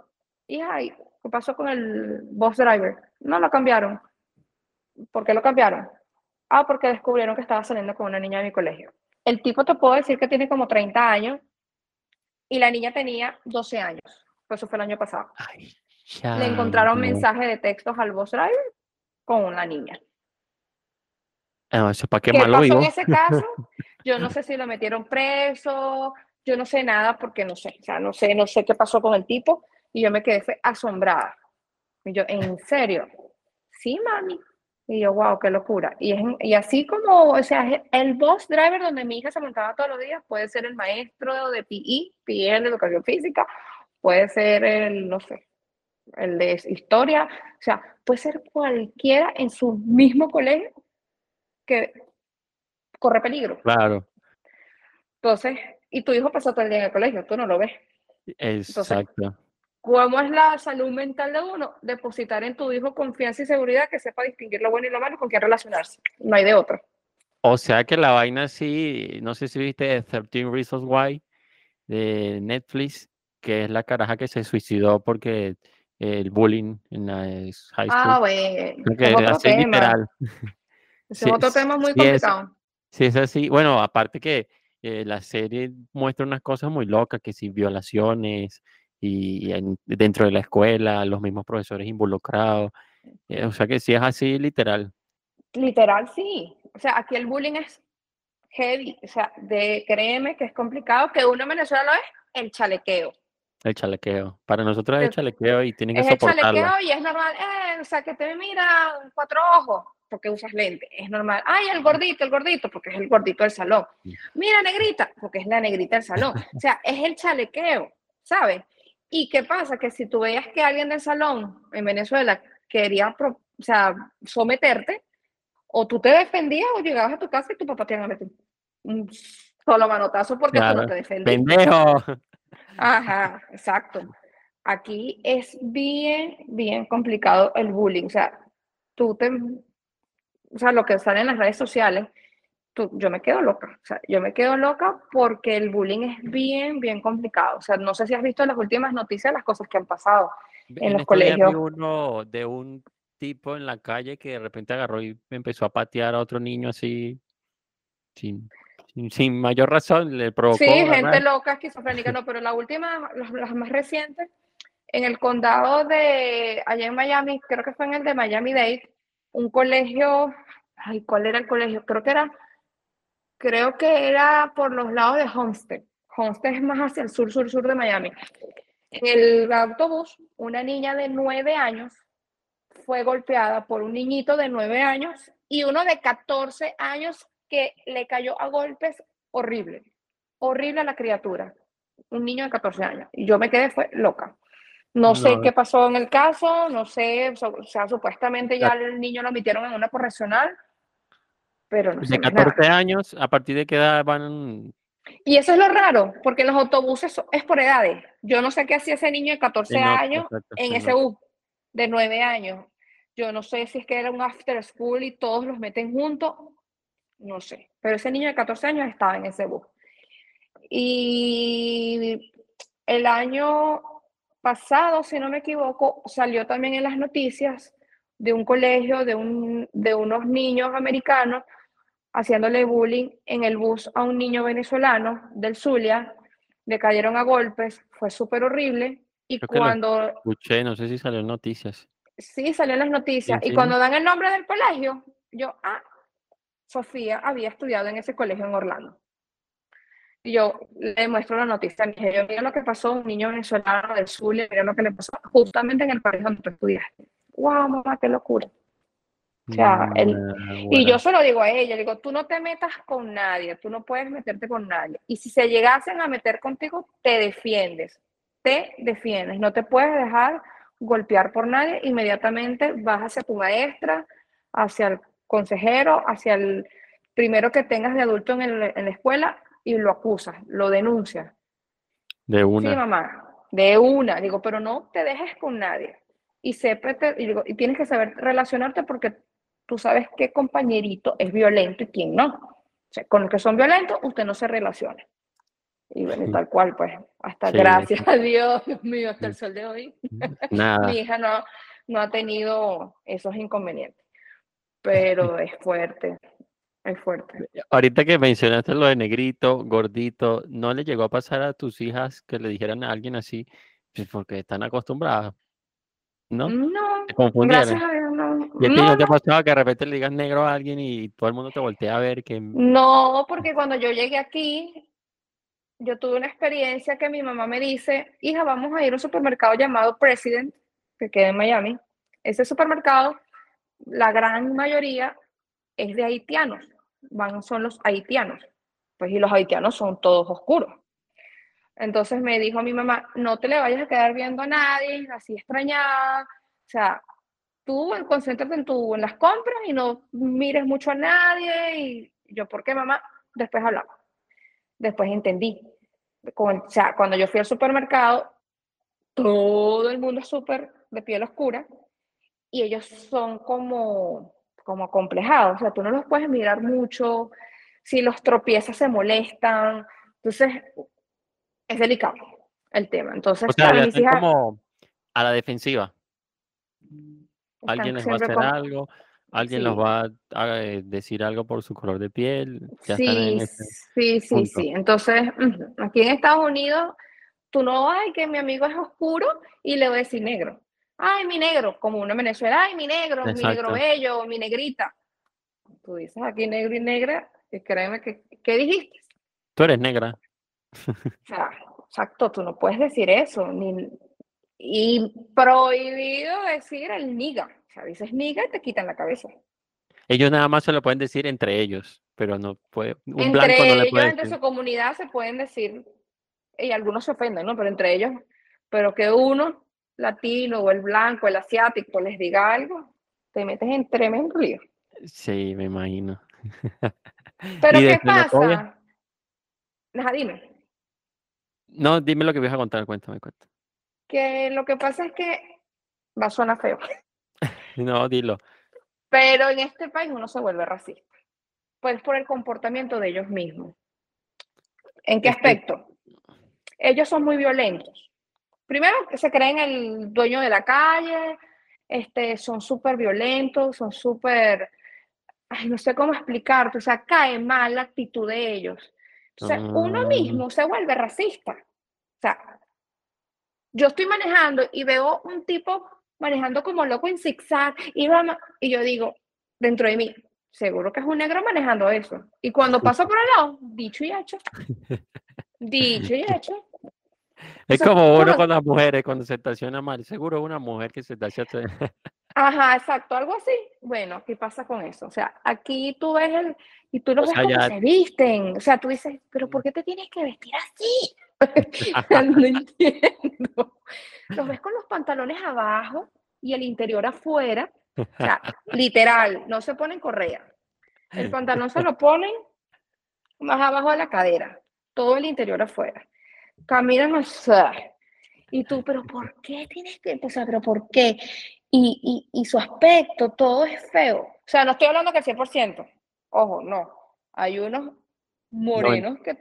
¿y ¿qué pasó con el bus driver? No lo cambiaron. ¿Por qué lo cambiaron? Ah, porque descubrieron que estaba saliendo con una niña de mi colegio. El tipo te puedo decir que tiene como 30 años y la niña tenía 12 años. Pues eso fue el año pasado. Ay, Le encontraron chamo. mensajes de textos al bus driver con una niña. Ah, eso es para ¿Qué quemarlo pasó vivo. en ese caso? [laughs] Yo no sé si lo metieron preso, yo no sé nada porque no sé, o sea, no sé, no sé qué pasó con el tipo y yo me quedé fue asombrada. Y yo, ¿en serio? Sí, mami. Y yo, wow, qué locura. Y, es, y así como, o sea, el bus driver donde mi hija se montaba todos los días puede ser el maestro de PE, PE de educación física, puede ser el, no sé, el de historia, o sea, puede ser cualquiera en su mismo colegio que corre peligro. Claro, Entonces, y tu hijo pasa todo el día en el colegio, tú no lo ves. exacto. ¿Cómo es la salud mental de uno? Depositar en tu hijo confianza y seguridad, que sepa distinguir lo bueno y lo malo con quién relacionarse. No hay de otro. O sea que la vaina sí, no sé si viste 13 Reasons Why de Netflix, que es la caraja que se suicidó porque el bullying en la es- high school. Ah, bueno, Creo que es otro tema. literal. Ese Sí, es otro tema muy sí es- complicado. Sí, es así. Bueno, aparte que eh, la serie muestra unas cosas muy locas, que sí, violaciones y en- dentro de la escuela, los mismos profesores involucrados. eh, o sea que sí es así literal. Literal, sí. O sea, aquí el bullying es heavy. O sea, de créeme que es complicado. Que uno en Venezuela lo es el chalequeo. El chalequeo. Para nosotros es el chalequeo y tienen que Es el soportarlo. chalequeo y es normal. Eh, o sea, que te mira cuatro ojos porque usas lente. Es normal. Ay, el gordito, el gordito, porque es el gordito del salón. Sí. Mira, negrita, porque es la negrita del salón. O sea, es el chalequeo, ¿sabes? ¿Y qué pasa? Que si tú veías que alguien del salón en Venezuela quería, pro- o sea, someterte, o tú te defendías o llegabas a tu casa y tu papá te iba a meter un solo manotazo porque tú no te defendías. ¡Pendejo! Ajá, exacto. Aquí es bien, bien complicado el bullying. O sea, tú te, o sea, lo que sale en las redes sociales, tú- yo me quedo loca. O sea, yo me quedo loca porque el bullying es bien, bien complicado. O sea, no sé si has visto las últimas noticias, las cosas que han pasado. En los vi colegios. uno de un tipo en la calle que de repente agarró y empezó a patear a otro niño así, sin, sin, sin mayor razón, le provocó. Sí, gente loca, esquizofrénica, no, pero la última, las, las más recientes, en el condado de, allá en Miami, creo que fue en el de Miami-Dade, un colegio, ay, ¿cuál era el colegio? Creo que era, creo que era por los lados de Homestead. Homestead es más hacia el sur, sur, sur de Miami. En el autobús, una niña de nueve años fue golpeada por un niñito de nueve años y uno de 14 años que le cayó a golpes horrible, horrible a la criatura, un niño de 14 años. Y yo me quedé fue loca. No sé No. qué pasó en el caso, no sé, o sea, supuestamente ya el niño lo metieron en una correccional, pero no sé De más nada. 14 años, ¿a partir de qué edad van? Y eso es lo raro, porque los autobuses es por edades. Yo no sé qué hacía ese niño de 14 Se nota, años exacto, en se ese bus de 9 años. Yo no sé si es que era un after school y todos los meten juntos, no sé. Pero ese niño de 14 años estaba en ese bus. Y el año pasado, si no me equivoco, salió también en las noticias de un colegio de, un, de unos niños americanos haciéndole bullying en el bus a un niño venezolano del Zulia, le cayeron a golpes, fue súper horrible Y Creo cuando, escuché, no sé si salió en noticias. sí, salió en las noticias, Sí, y cuando dan el nombre del colegio, yo, ah, Sofía había estudiado en ese colegio en Orlando. Y yo le muestro la noticia, le dije, yo, mira lo que pasó, un niño venezolano del Zulia, mira lo que le pasó, justamente en el colegio donde tú estudiaste. Wow, mamá, qué locura. O sea, el- Y yo se lo digo a ella, digo, tú no te metas con nadie, tú no puedes meterte con nadie. Y si se llegasen a meter contigo, te defiendes, te defiendes, no te puedes dejar golpear por nadie, inmediatamente vas hacia tu maestra, hacia el consejero, hacia el primero que tengas de adulto en, el- en la escuela y lo acusas, lo denuncias. De Sí, una. mamá, de una, digo, pero no te dejes con nadie. Y, sépete- y, digo, y tienes que saber relacionarte porque tú sabes qué compañerito es violento y quién no. O sea, con los que son violentos, usted no se relaciona. Y bueno, y tal cual, pues, hasta Sí, gracias a Dios, [laughs] Dios mío, hasta el sol de hoy, [laughs] Nada. mi hija no, no ha tenido esos inconvenientes. Pero [laughs] es fuerte, es fuerte. Ahorita que mencionaste lo de negrito, gordito, ¿no le llegó a pasar a tus hijas que le dijeran a alguien así? Pues porque están acostumbradas, ¿no? No, confundieron. gracias a Dios, no. ¿Y a ti No, no te no, pasaba que de repente le digas negro a alguien y todo el mundo te voltea a ver que No, porque cuando yo llegué aquí, yo tuve una experiencia que mi mamá me dice, hija, vamos a ir a un supermercado llamado President, que queda en Miami. Ese supermercado, la gran mayoría es de haitianos, van, son los haitianos, pues y los haitianos son todos oscuros. Entonces me dijo mi mamá, no te le vayas a quedar viendo a nadie, así extrañada, o sea, tú concéntrate en, tu, en las compras y no mires mucho a nadie. Y yo, ¿por qué, mamá? Después hablamos. Después entendí. O sea, cuando yo fui al supermercado, todo el mundo es súper de piel oscura y ellos son como, como acomplejados. O sea, tú no los puedes mirar mucho. Si los tropiezas, se molestan. Entonces, es delicado el tema. Entonces, O sea, claro, ya mis están hijas como a la defensiva. están Alguien les va a hacer con- algo, alguien Sí. va a eh, decir algo por su color de piel. Ya están Sí, en ese. sí, sí, punto. sí. Entonces, aquí en Estados Unidos, tú no, ay, que mi amigo es oscuro y le voy a decir negro. Ay, mi negro, como uno en Venezuela, ay, mi negro, mi negro bello, mi negrita. Tú dices aquí negro y negra, y créeme que, ¿qué dijiste? Tú eres negra. [laughs] O sea, exacto, tú no puedes decir eso. Ni, y prohibido decir el niga. O sea, dices niga y te quitan la cabeza. Ellos nada más se lo pueden decir entre ellos, pero no puede. Un entre blanco no le ellos, puede entre decir. su comunidad, se pueden decir, y algunos se ofenden, ¿no? Pero entre ellos, pero que uno, latino o el blanco, el asiático, les diga algo, te metes en tremendo lío. Sí, me imagino. [laughs] Pero ¿Y de ¿qué pasa? Ajá, dime. No, dime lo que ibas a contar, cuéntame, cuéntame. Que lo que pasa es que va a sonar feo, [laughs] No, dilo. pero en este país uno se vuelve racista. Pues por el comportamiento de ellos mismos. ¿En qué aspecto? Ellos son muy violentos. Primero, que se creen el dueño de la calle, este, son súper violentos, son súper, ay, no sé cómo explicarte, o sea, cae mal la actitud de ellos. Entonces, uno Ah. mismo se vuelve racista. O sea, yo estoy manejando y veo un tipo manejando como loco en zigzag y, y yo digo, dentro de mí, seguro que es un negro manejando eso. Y cuando paso por el lado, dicho y hecho. Dicho y hecho. [laughs] Es sea, como uno con las mujeres cuando se estaciona mal. Seguro una mujer que se estaciona. Ajá, exacto, algo así. Bueno, ¿qué pasa con eso? O sea, aquí tú ves el, y tú los O ves sea, como ya- se visten. O sea, tú dices, pero ¿por qué te tienes que vestir así? [laughs] [laughs] no entiendo. Los ves con los pantalones abajo y el interior afuera. O sea, literal, no se ponen correa. El pantalón se lo [laughs] ponen más abajo de la cadera, todo el interior afuera. Caminan así. Y tú, pero ¿por qué tienes que, o sea, pero por qué? Y, y, y su aspecto, todo es feo. O sea, no estoy hablando que el 100%. Ojo, no. Hay unos morenos que,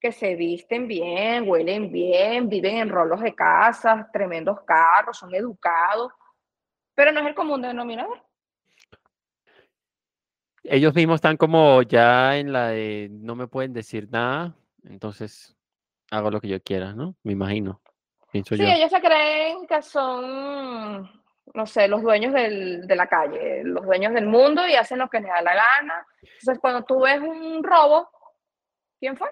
que se visten bien, huelen bien, viven en rolos de casas, tremendos carros, son educados, pero no es el común denominador. Ellos mismos están como ya en la de no me pueden decir nada, entonces hago lo que yo quiera, ¿no? Me imagino. pienso Sí, yo. ellos se creen que son, no sé, los dueños del- de la calle, los dueños del mundo y hacen lo que les da la gana. Entonces, cuando tú ves un robo, ¿quién fue?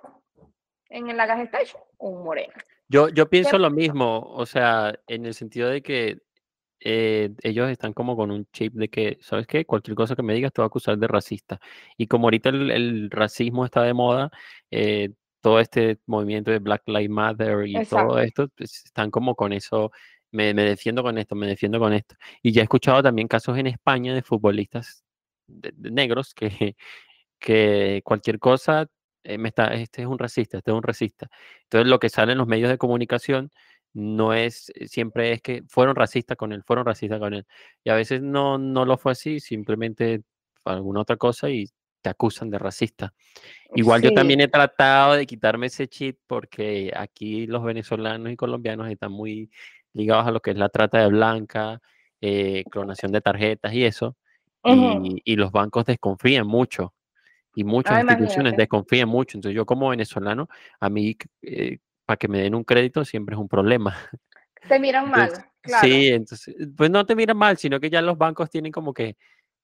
En la gas station, un moreno. Yo, yo pienso lo mismo, o sea, en el sentido de que eh, ellos están como con un chip de que, ¿sabes qué? Cualquier cosa que me digas te va a acusar de racista. Y como ahorita el, el racismo está de moda, eh, todo este movimiento de Black Lives Matter y todo esto, pues, están como con eso, me, me defiendo con esto, me defiendo con esto. Y ya he escuchado también casos en España de futbolistas de- de negros que, [laughs] que cualquier cosa, eh, me está, este es un racista, este es un racista. Entonces lo que sale en los medios de comunicación no es, eh, siempre es que fueron racistas con él, fueron racistas con él. Y a veces no, no lo fue así, simplemente alguna otra cosa y te acusan de racista. Igual yo también he tratado de quitarme ese chip porque aquí los venezolanos y colombianos están muy ligados a lo que es la trata de blanca, eh, clonación de tarjetas y eso, ujú. y, y los bancos desconfían mucho y muchas Ah, instituciones imagínate. desconfían mucho. Entonces yo como venezolano, a mí eh, para que me den un crédito siempre es un problema. Te miran [laughs] Entonces, mal, claro. sí, entonces, pues no te miran mal, sino que ya los bancos tienen como que,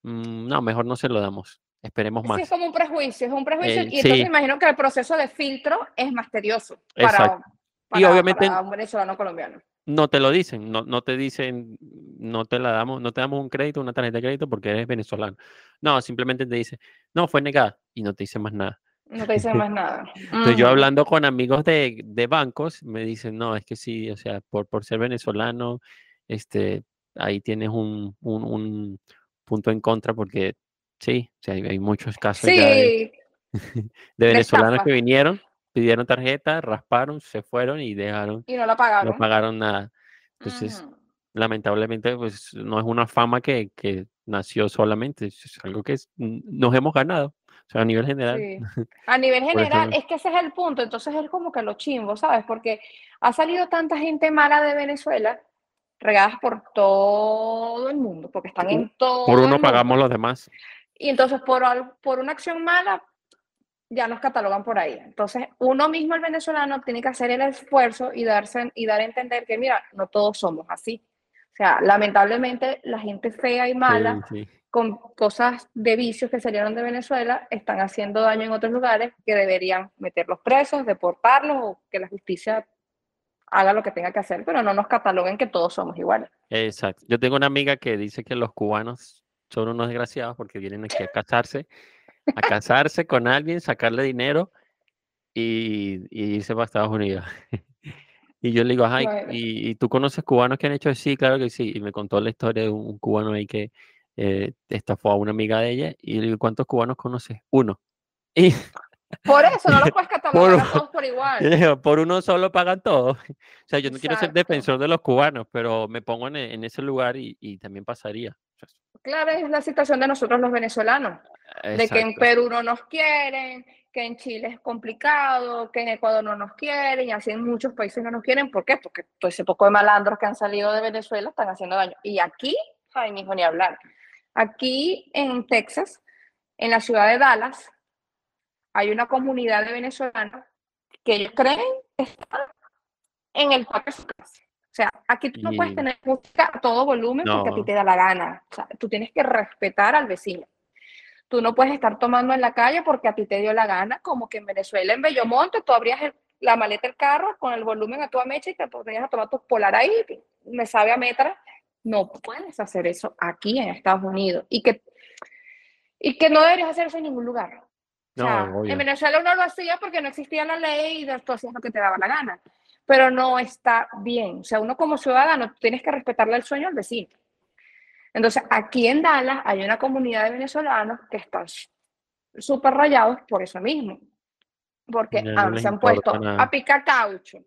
"Mm, no, mejor no se lo damos, esperemos Sí, es más. como un prejuicio, es un prejuicio. Eh, Y entonces sí, imagino que el proceso de filtro es más tedioso exacto. para, Y para, obviamente para un venezolano colombiano. No te lo dicen, no, no te dicen, no te la damos, no te damos un crédito, una tarjeta de crédito porque eres venezolano. No, simplemente te dice, no, fue negada y no te dicen más nada. No te dicen [laughs] más nada. Entonces yo Ujú. hablando con amigos de, de bancos, me dicen, no, es que sí, o sea, por, por ser venezolano, este, ahí tienes un, un, un punto en contra porque sí, o sea, hay, hay muchos casos de, Sí, [laughs] de de venezolanos que vinieron, pidieron tarjeta, rasparon, se fueron y dejaron, Y no la no pagaron. pagaron nada. Entonces, Ujú. lamentablemente, pues no es una fama que, que nació solamente, es algo que es- nos hemos ganado, o sea, a nivel general. Sí. [laughs] A nivel Por general, es que ese es el punto. Entonces es como que lo chimbo, ¿sabes? Porque ha salido tanta gente mala de Venezuela, regadas por todo el mundo, porque están en por todo uno el pagamos mundo. los demás. Y entonces por, por una acción mala, ya nos catalogan por ahí. Entonces, uno mismo, el venezolano, tiene que hacer el esfuerzo y, darse, y dar a entender que, mira, no todos somos así. O sea, lamentablemente, la gente fea y mala, Sí, sí. con cosas de vicios que salieron de Venezuela, están haciendo daño en otros lugares que deberían meterlos presos, deportarlos o que la justicia haga lo que tenga que hacer, pero no nos cataloguen que todos somos iguales. Exacto. Yo tengo una amiga que dice que los cubanos son unos desgraciados porque vienen aquí a casarse, a casarse con alguien, sacarle dinero y, y irse para Estados Unidos. [laughs] Y yo le digo, ay, Imagínate. ¿y, y tú conoces cubanos que han hecho? Sí, claro que sí. Y me contó la historia de un, un cubano ahí que eh, estafó a una amiga de ella. Y le digo, ¿cuántos cubanos conoces? Uno. [laughs] Y Por eso no los puedes [laughs] por, catalogar a todos por igual. por uno solo pagan todo. O sea, yo no quiero ser defensor de los cubanos, pero me pongo en, en ese lugar y, y también pasaría. Claro, es la situación de nosotros los venezolanos, de que en. Perú no nos quieren, que en Chile es complicado, que en Ecuador no nos quieren, y así en muchos países no nos quieren. ¿Por qué? Porque todo ese poco de malandros que han salido de Venezuela están haciendo daño. Y aquí, ay, mijo, ni hablar. Aquí en Texas, en la ciudad de Dallas, hay una comunidad de venezolanos que ellos creen estar en el patio de su casa. O sea, aquí tú no puedes Y tener música a todo volumen porque a ti no, te da la gana. O sea, tú tienes que respetar al vecino. Tú no puedes estar tomando en la calle porque a ti te dio la gana, como que en Venezuela, en Bellomonte, tú abrías el- la maleta del carro con el volumen a toda mecha y te ponías a tomar tus polar ahí, me sabe a metra. No puedes hacer eso aquí en Estados Unidos. Y que, y que no deberías hacer eso en ningún lugar. O no, sea, en. Venezuela uno lo hacía porque no existía la ley y tú hacías lo que te daba la gana. Pero no está bien. O sea, uno como ciudadano tienes que respetarle el sueño al vecino. Entonces, aquí en Dallas hay una comunidad de venezolanos que están súper rayados por eso mismo. Porque no han- se han puesto a picar caucho,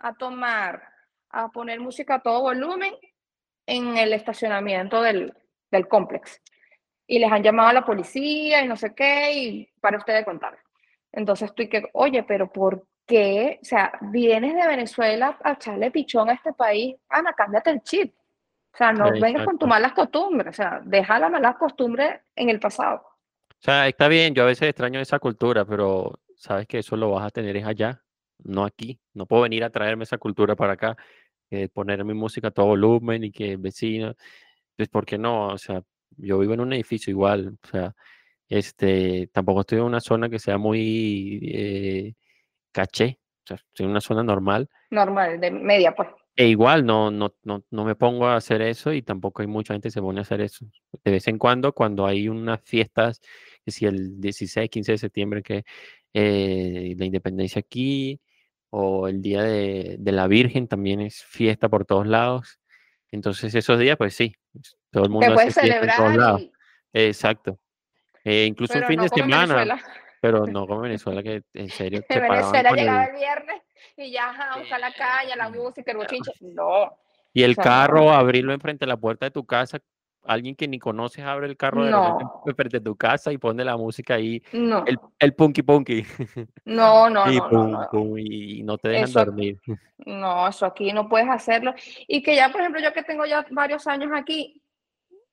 a tomar, a poner música a todo volumen en el estacionamiento del, del complex. Y les han llamado a la policía y no sé qué, y para ustedes contar. Entonces tú y que, oye, pero ¿por qué? O sea, vienes de Venezuela a echarle pichón a este país. Ana, cámbiate el chip. O sea, no vengas con tus malas costumbres. O sea, deja las malas costumbres en el pasado. O sea, está bien, yo a veces extraño esa cultura, pero sabes que eso lo vas a tener es allá, no aquí. No puedo venir a traerme esa cultura para acá. que poner mi música a todo volumen y que vecinos, pues, ¿por qué no? O sea, yo vivo en un edificio igual, o sea, este, tampoco estoy en una zona que sea muy eh, caché, o sea, estoy en una zona normal. Normal, de media, pues. E igual no, no, no, no me pongo a hacer eso y tampoco hay mucha gente que se pone a hacer eso. De vez en cuando, cuando hay unas fiestas, que si el 16, 15 de septiembre, que eh, la independencia aquí, o el día de, de, la Virgen también es fiesta por todos lados. Entonces esos días, pues sí, todo el mundo hace fiesta en todos lados. Y... Exacto. Eh, incluso Pero un fin no de semana, Venezuela. Pero [laughs] no como Venezuela, que en serio En Venezuela con llegaba el, el viernes y ya a buscar la calle, la música, el bochinche. No, y el o sea, carro, no. abrirlo enfrente de la puerta de tu casa, alguien que ni conoces abre el carro de No, enfrente de tu casa y pone la música ahí, no, el, el punky punky, no, [laughs] no, y no, no, pum, no. pum, y no te dejan Eso, dormir. no, eso aquí no puedes hacerlo. Y que ya, por ejemplo, yo que tengo ya varios años aquí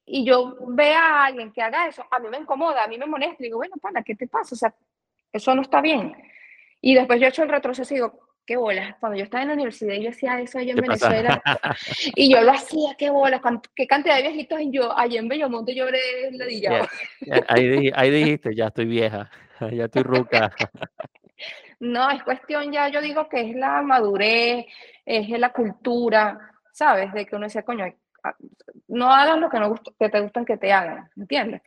y yo vea a alguien que haga eso, a mí me incomoda, a mí me molesta. Y digo, bueno, pana, ¿qué te pasa? O sea, eso no está bien. Y después yo he hecho el retroceso y digo, qué bolas. Cuando yo estaba en la universidad y yo hacía eso allá en. Venezuela, y yo lo hacía, qué bolas, qué cantidad de viejitos y yo allá en Bellomonte lloré ladillado. Ya, ya, ahí, ahí dijiste, ya estoy vieja, [laughs] ya estoy ruca. No, es cuestión ya, yo digo que es la madurez, es la cultura, ¿sabes? De que uno decía, coño, no hagas lo que, no gust- que te gustan que te hagan, ¿entiendes?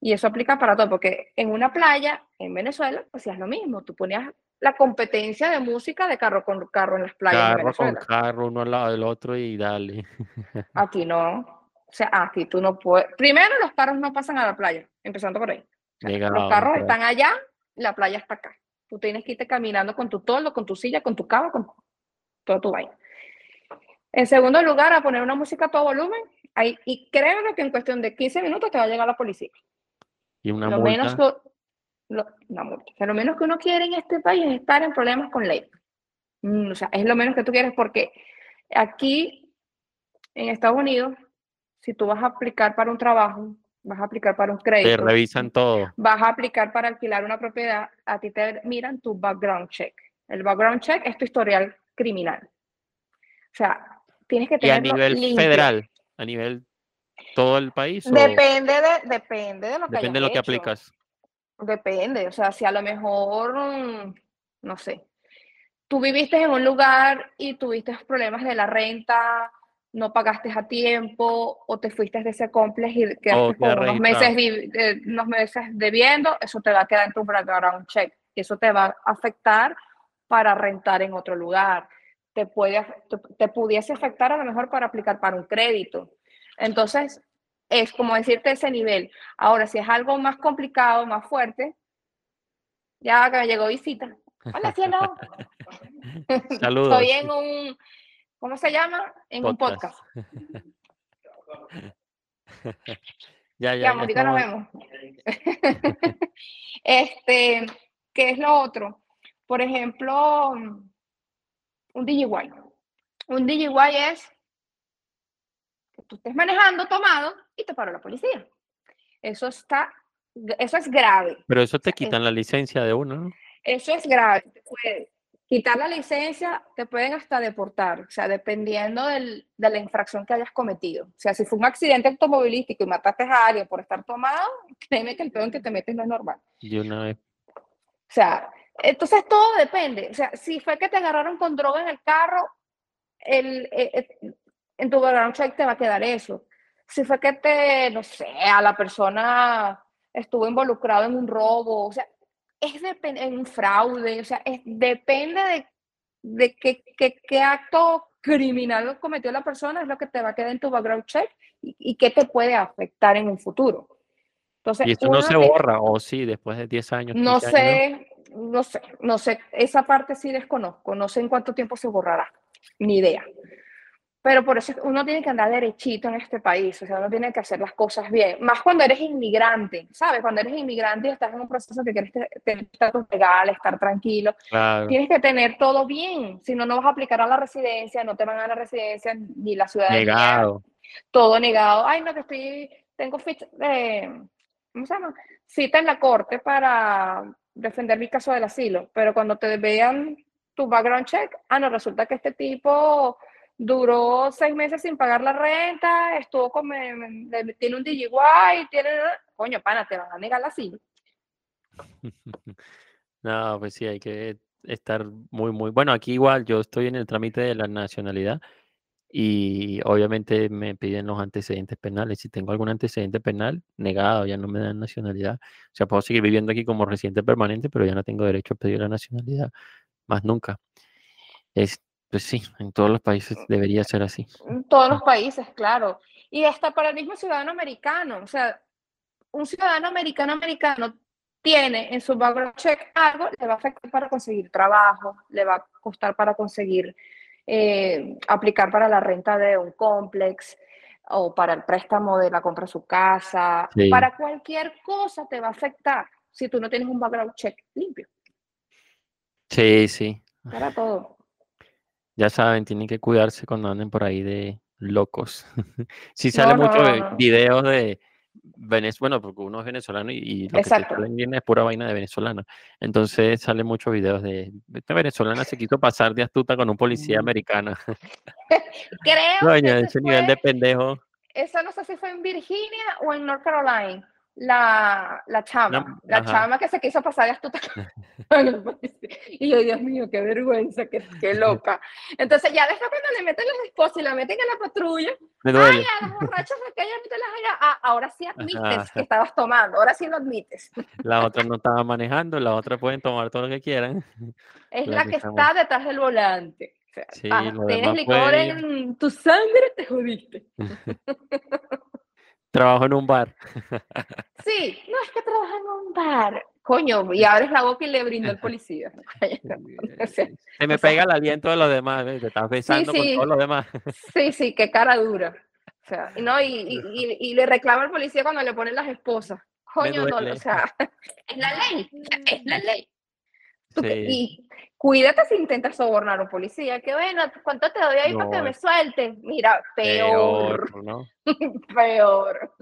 Y eso aplica para todo, porque en una playa, en Venezuela, hacías lo mismo, tú ponías la competencia de música de carro con carro en las playas de Carro con Venezuela. carro, uno al lado del otro y dale. [laughs] Aquí no, o sea, aquí tú no puedes. Primero, los carros no pasan a la playa, empezando por ahí. Llega los carros otra. están allá, la playa está acá. Tú tienes que irte caminando con tu toldo, con tu silla, con tu cama, con todo tu vaina. En segundo lugar, a poner una música a todo volumen. Ahí, y créeme que en cuestión de 15 minutos te va a llegar la policía. Y una lo menos que, lo, una multa. O sea, lo menos que uno quiere en este país es estar en problemas con ley. Mm, o sea, es lo menos que tú quieres porque aquí en Estados Unidos, si tú vas a aplicar para un trabajo, vas a aplicar para un Te crédito, revisan todo. vas a aplicar para alquilar una propiedad, a ti te miran tu background check. El background check es tu historial criminal. O sea, tienes que Y a nivel limpio. federal, a nivel todo el país o Depende de, depende de lo que depende de lo que hecho. aplicas. Depende, o sea, si a lo mejor, mm, no sé, tú viviste en un lugar y tuviste problemas de la renta, no pagaste a tiempo o te fuiste de ese complex y quedaste queda con unos meses, unos meses debiendo, eso te va a quedar en tu background check y eso te va a afectar para rentar en otro lugar. Te, puede, te, te pudiese afectar a lo mejor para aplicar para un crédito. Entonces, es como decirte ese nivel. Ahora, si es algo más complicado, más fuerte, ya que me llegó visita. Hola, cielo. [laughs] Saludos. Estoy en un, ¿cómo se llama? En un Podcast. podcast. [laughs] Ya, ya, Ya, nos vemos. [laughs] este, ¿qué es lo otro? Por ejemplo, un DJY. Un DJY es que tú estés manejando tomado y te paró la policía. Eso está, eso es grave. Pero eso te es- quitan la licencia de uno, ¿no? Eso es grave. Te puede quitar la licencia, te pueden hasta deportar, o sea, dependiendo del- de la infracción que hayas cometido. O sea, si fue un accidente automovilístico y mataste a alguien por estar tomado, créeme que el peor en que te metes no es normal. De una vez. O sea, entonces todo depende. O sea, si fue que te agarraron con droga en el carro, el, eh, eh, en tu background check te va a quedar eso. Si fue que te, no sé, a la persona estuvo involucrado en un robo, o sea, es depende en un fraude, o sea, es, depende de, de qué, qué, qué acto criminal cometió la persona, es lo que te va a quedar en tu background check y, y qué te puede afectar en un futuro. Entonces, Y esto no se borra, o sí, después de 10 años. no 15 años, sé, no sé, no sé, esa parte sí desconozco, no sé en cuánto tiempo se borrará, ni idea. Pero por eso uno tiene que andar derechito en este país, o sea, uno tiene que hacer las cosas bien, más cuando eres inmigrante, ¿sabes? Cuando eres inmigrante y estás en un proceso que quieres te- tener estatus legal, estar tranquilo, Claro. tienes que tener todo bien, si no, no vas a aplicar a la residencia, no te van a la residencia ni la ciudadanía, Negado. todo negado. Ay, no, que estoy, tengo ficha, eh, ¿cómo se llama? Cita en la corte para defender mi caso del asilo, pero cuando te vean tu background check, ah, no, resulta que este tipo duró seis meses sin pagar la renta, estuvo con, tiene un DIY, tiene, coño, pana, te van a negar la silla. [laughs] No, pues sí, hay que estar muy, muy, bueno, aquí igual yo estoy en el trámite de la nacionalidad y obviamente me piden los antecedentes penales. Si tengo algún antecedente penal, negado, ya no me dan nacionalidad. O sea, puedo seguir viviendo aquí como residente permanente, pero ya no tengo derecho a pedir la nacionalidad más nunca. Es, pues sí, en todos los países debería ser así. En todos los países, claro. Y hasta para el mismo ciudadano americano. O sea, un ciudadano americano americano tiene en su background check algo, le va a afectar para conseguir trabajo, le va a costar para conseguir eh, aplicar para la renta de un complex o para el préstamo de la compra de su casa. Para cualquier cosa te va a afectar si tú no tienes un background check limpio. Sí, sí. Para todo. Ya saben, tienen que cuidarse cuando anden por ahí de locos. [laughs] sí salen muchos videos de Venezuela, porque uno es venezolano y, lo que te es pura vaina de venezolana. Entonces sale muchos videos de esta venezolana se quiso pasar de astuta con un policía mm. americano. [laughs] Creo que ese nivel de pendejo. Eso no sé si fue en Virginia o en North Carolina la, la chama, la chama que se quiso pasar de astuta. [laughs] [laughs] y yo, Dios mío, qué vergüenza, qué, qué [laughs] loca. Entonces, ya después cuando le meten los esposos y la meten en la patrulla, ay, a las borrachas que ah, ahora sí admites que estabas tomando, ahora sí lo admites. La otra no estaba manejando, la otra pueden tomar todo lo que quieran. Es la, que, está detrás del volante. sí, ah, tienes licor en tu sangre, te jodiste. Trabajo en un bar. Sí, no es que trabaja en un bar. Coño, y abres la boca y le brindo al policía. [laughs] [laughs] Se me pega el aliento de los demás, ¿ves? te estás besando con todos los demás. Sí, sí, qué cara dura. O sea, no, y, y, [laughs] y, le reclama al policía cuando le ponen las esposas. Coño, no, o sea, es la ley, es la ley. Y cuídate si intentas sobornar a un policía, que bueno, ¿cuánto te doy ahí para que me suelte? Mira, peor. Peor. ¿no? [laughs] peor.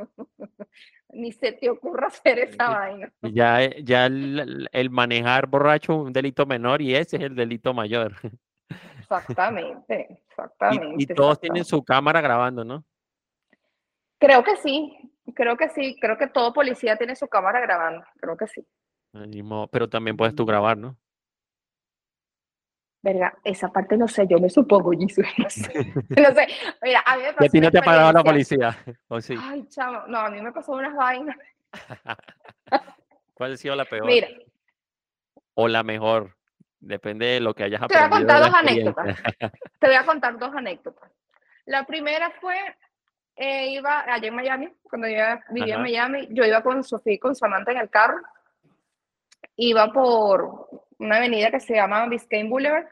Ni se te ocurra hacer esa vaina. Ya, eh, ya el, manejar borracho es un delito menor y ese es el delito mayor. Exactamente, [laughs] exactamente. Y, todos tienen su cámara grabando, ¿no? Creo que sí, creo que sí, creo que todo policía tiene su cámara grabando, creo que sí. Pero también puedes tú grabar, ¿no? ¿Verdad? Esa parte no sé, yo me supongo, [laughs] Jesús. [laughs] No sé. Mira, a mí me pasó. ¿Y a ti no te ha pagado la policía? [laughs] ¿O sí? Ay, chamo, no, a mí me pasó unas vainas. ¿Cuál ha sido la peor? Mira. O la mejor. Depende de lo que hayas aprendido. Te voy a contar dos anécdotas. Te voy a contar dos anécdotas. La primera fue, eh, iba allá en Miami, cuando yo vivía en Miami, yo iba con Sofía y con Samantha en el carro. Iba por una avenida que se llama Biscayne Boulevard,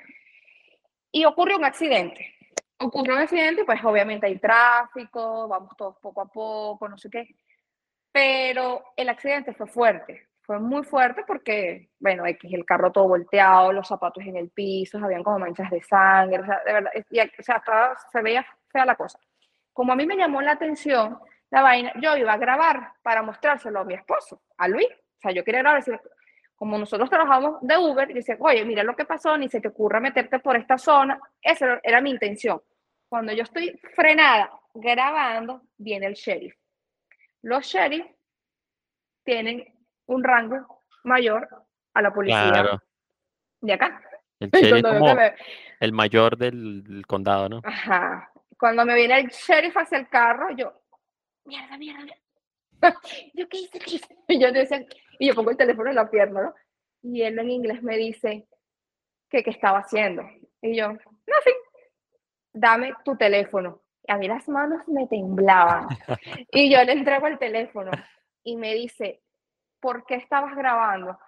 y ocurrió un accidente. Ocurrió un accidente, pues obviamente hay tráfico, vamos todos poco a poco, no sé qué, pero el accidente fue fuerte, fue muy fuerte porque, bueno, el carro todo volteado, los zapatos en el piso, habían como manchas de sangre, o sea, de verdad, o sea, se veía fea la cosa. Como a mí me llamó la atención la vaina, yo iba a grabar para mostrárselo a mi esposo, a Luis. O sea, yo quería grabar, como nosotros trabajamos de Uber, dice, oye, mira lo que pasó, ni se te ocurra meterte por esta zona. Esa era mi intención. Cuando yo estoy frenada grabando, viene el sheriff. Los sheriff tienen un rango mayor a la policía de acá. El [laughs] sheriff como el mayor del, condado, ¿no? Ajá. Cuando me viene el sheriff hacia el carro, yo, mierda, mierda, [laughs] yo, ¿qué hice? [laughs] Y yo decía, y yo pongo el teléfono en la pierna, ¿no? Y él en inglés me dice que qué estaba haciendo. Y yo, no, sí, dame tu teléfono. Y a mí las manos me temblaban. Y yo le entrego el teléfono y me dice, ¿por qué estabas grabando?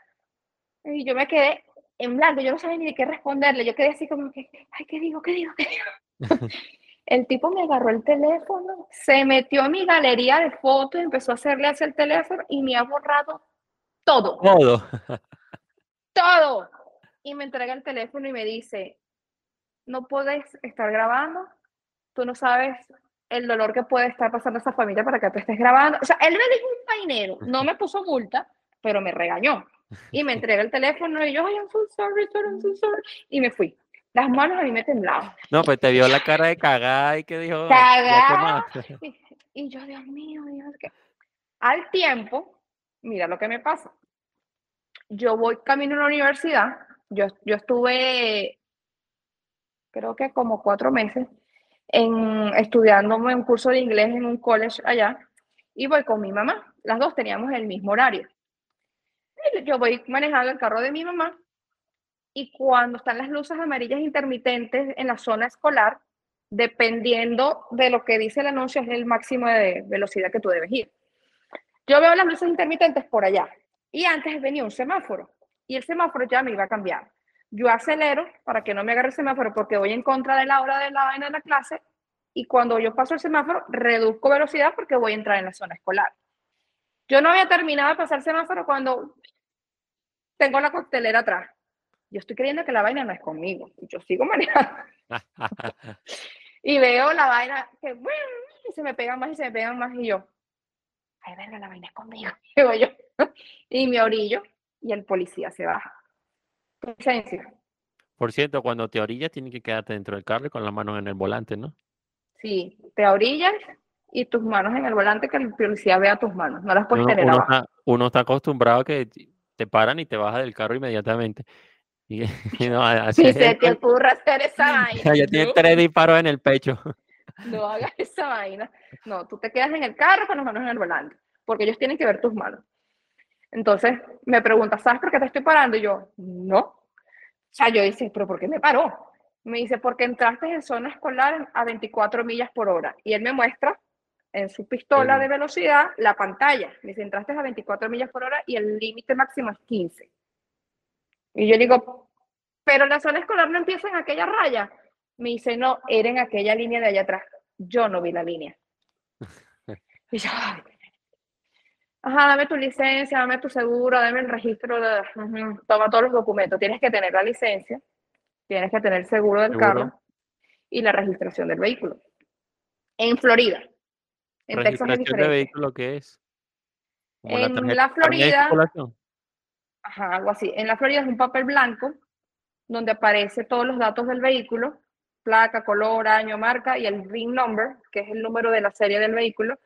Y yo me quedé en blanco, yo no sabía ni de qué responderle. Yo quedé así como que, ay, ¿qué digo? ¿Qué digo? ¿Qué digo? [laughs] El tipo me agarró el teléfono, se metió en mi galería de fotos, empezó a hacerle hacia el teléfono y me ha borrado todo. Todo. todo. Y me entrega el teléfono y me dice, no puedes estar grabando, tú no sabes el dolor que puede estar pasando esa familia para que tú estés grabando. O sea, él me dijo un painero, no me puso multa, pero me regañó. Y me entrega el teléfono y yo, ay, I'm so sorry, I'm so sorry. Y me fui. Las manos a mí me temblaban. No, pues te vio la cara de cagada y que dijo. Cagada. Y, y yo, Dios mío, Dios, que al tiempo, mira lo que me pasa. Yo voy camino a la universidad, yo, yo estuve, creo que como cuatro meses, en, estudiándome un curso de inglés en un college allá, y voy con mi mamá. Las dos teníamos el mismo horario. Yo voy manejando el carro de mi mamá, y cuando están las luces amarillas intermitentes en la zona escolar, dependiendo de lo que dice el anuncio, es el máximo de velocidad que tú debes ir. Yo veo las luces intermitentes por allá y antes venía un semáforo y el semáforo ya me iba a cambiar. Yo acelero para que no me agarre el semáforo porque voy en contra de la hora de la vaina de la clase y cuando yo paso el semáforo reduzco velocidad porque voy a entrar en la zona escolar. Yo no había terminado de pasar el semáforo cuando tengo la coctelera atrás. Yo estoy creyendo que la vaina no es conmigo. Yo sigo manejando. [laughs] y veo la vaina que se me pegan más y se me pegan más y yo, la vaina es conmigo, [laughs] digo yo. y me orillo y el policía se baja. Licencia. Por cierto, cuando te orillas, tienes que quedarte dentro del carro con las manos en el volante, ¿no? Sí, te orillas y tus manos en el volante, que el policía vea tus manos. No las puedes Uno, tener uno abajo. está, uno está acostumbrado a que te paran y te bajas del carro inmediatamente. Y, [laughs] y no, [laughs] así Ni es se te ocurra hacer esa vaina. ya tiene tres disparos en el pecho. No hagas [laughs] esa vaina. No, tú te quedas en el carro con las manos en el volante, porque ellos tienen que ver tus manos. Entonces me pregunta, ¿sabes por qué te estoy parando? Y yo, no. O sea, yo dice, ¿pero por qué me paró? Me dice, porque entraste en zona escolar a 24 millas por hora. Y él me muestra en su pistola de velocidad la pantalla. Me dice, entraste a 24 millas por hora y el límite máximo es 15. Y yo digo, pero la zona escolar no empieza en aquella raya. Me dice, no, era en aquella línea de allá atrás. Yo no vi la línea. [laughs] Y yo, "Ay". ajá, dame tu licencia, dame tu seguro, dame el registro, de, toma todos los documentos. Tienes que tener la licencia, tienes que tener el seguro del Seguro. carro y la registración del vehículo. En Florida. En Texas es Registración de diferente. vehículo, ¿qué es? Como En la de Florida-. Ajá, algo así. En la Florida es un papel blanco donde aparece todos los datos del vehículo, placa, color, año, marca y el VIN number, que es el número de la serie del vehículo,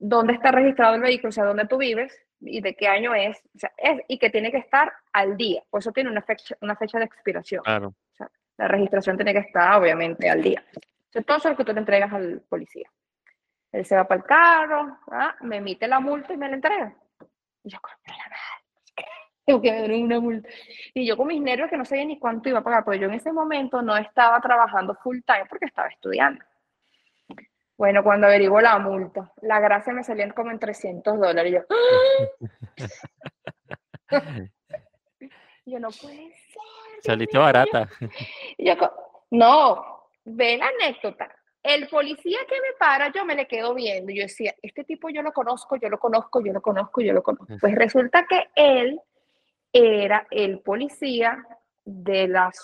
dónde está registrado el vehículo, o sea, dónde tú vives y de qué año es, o sea, es y que tiene que estar al día. Por eso tiene una fecha, una fecha de expiración. Claro. La registración tiene que estar, obviamente, al día. Entonces, todo eso es lo que tú le entregas al policía. Él se va para el carro, ¿ah? me emite la multa y me la entrega. Y yo, la madre. Tengo que me den una multa. Y yo con mis nervios que no sabía ni cuánto iba a pagar, porque yo en ese momento no estaba trabajando full time porque estaba estudiando. Bueno, cuando averiguo la multa, la gracia me salían como en 300 dólares. Y yo, [laughs] yo no puede ser. Saliste mío". barata. Y yo no, ve la anécdota. El policía que me para, yo me le quedo viendo. Yo decía, este tipo yo lo conozco, yo lo conozco, yo lo conozco, yo lo conozco. Pues resulta que él era el policía de las,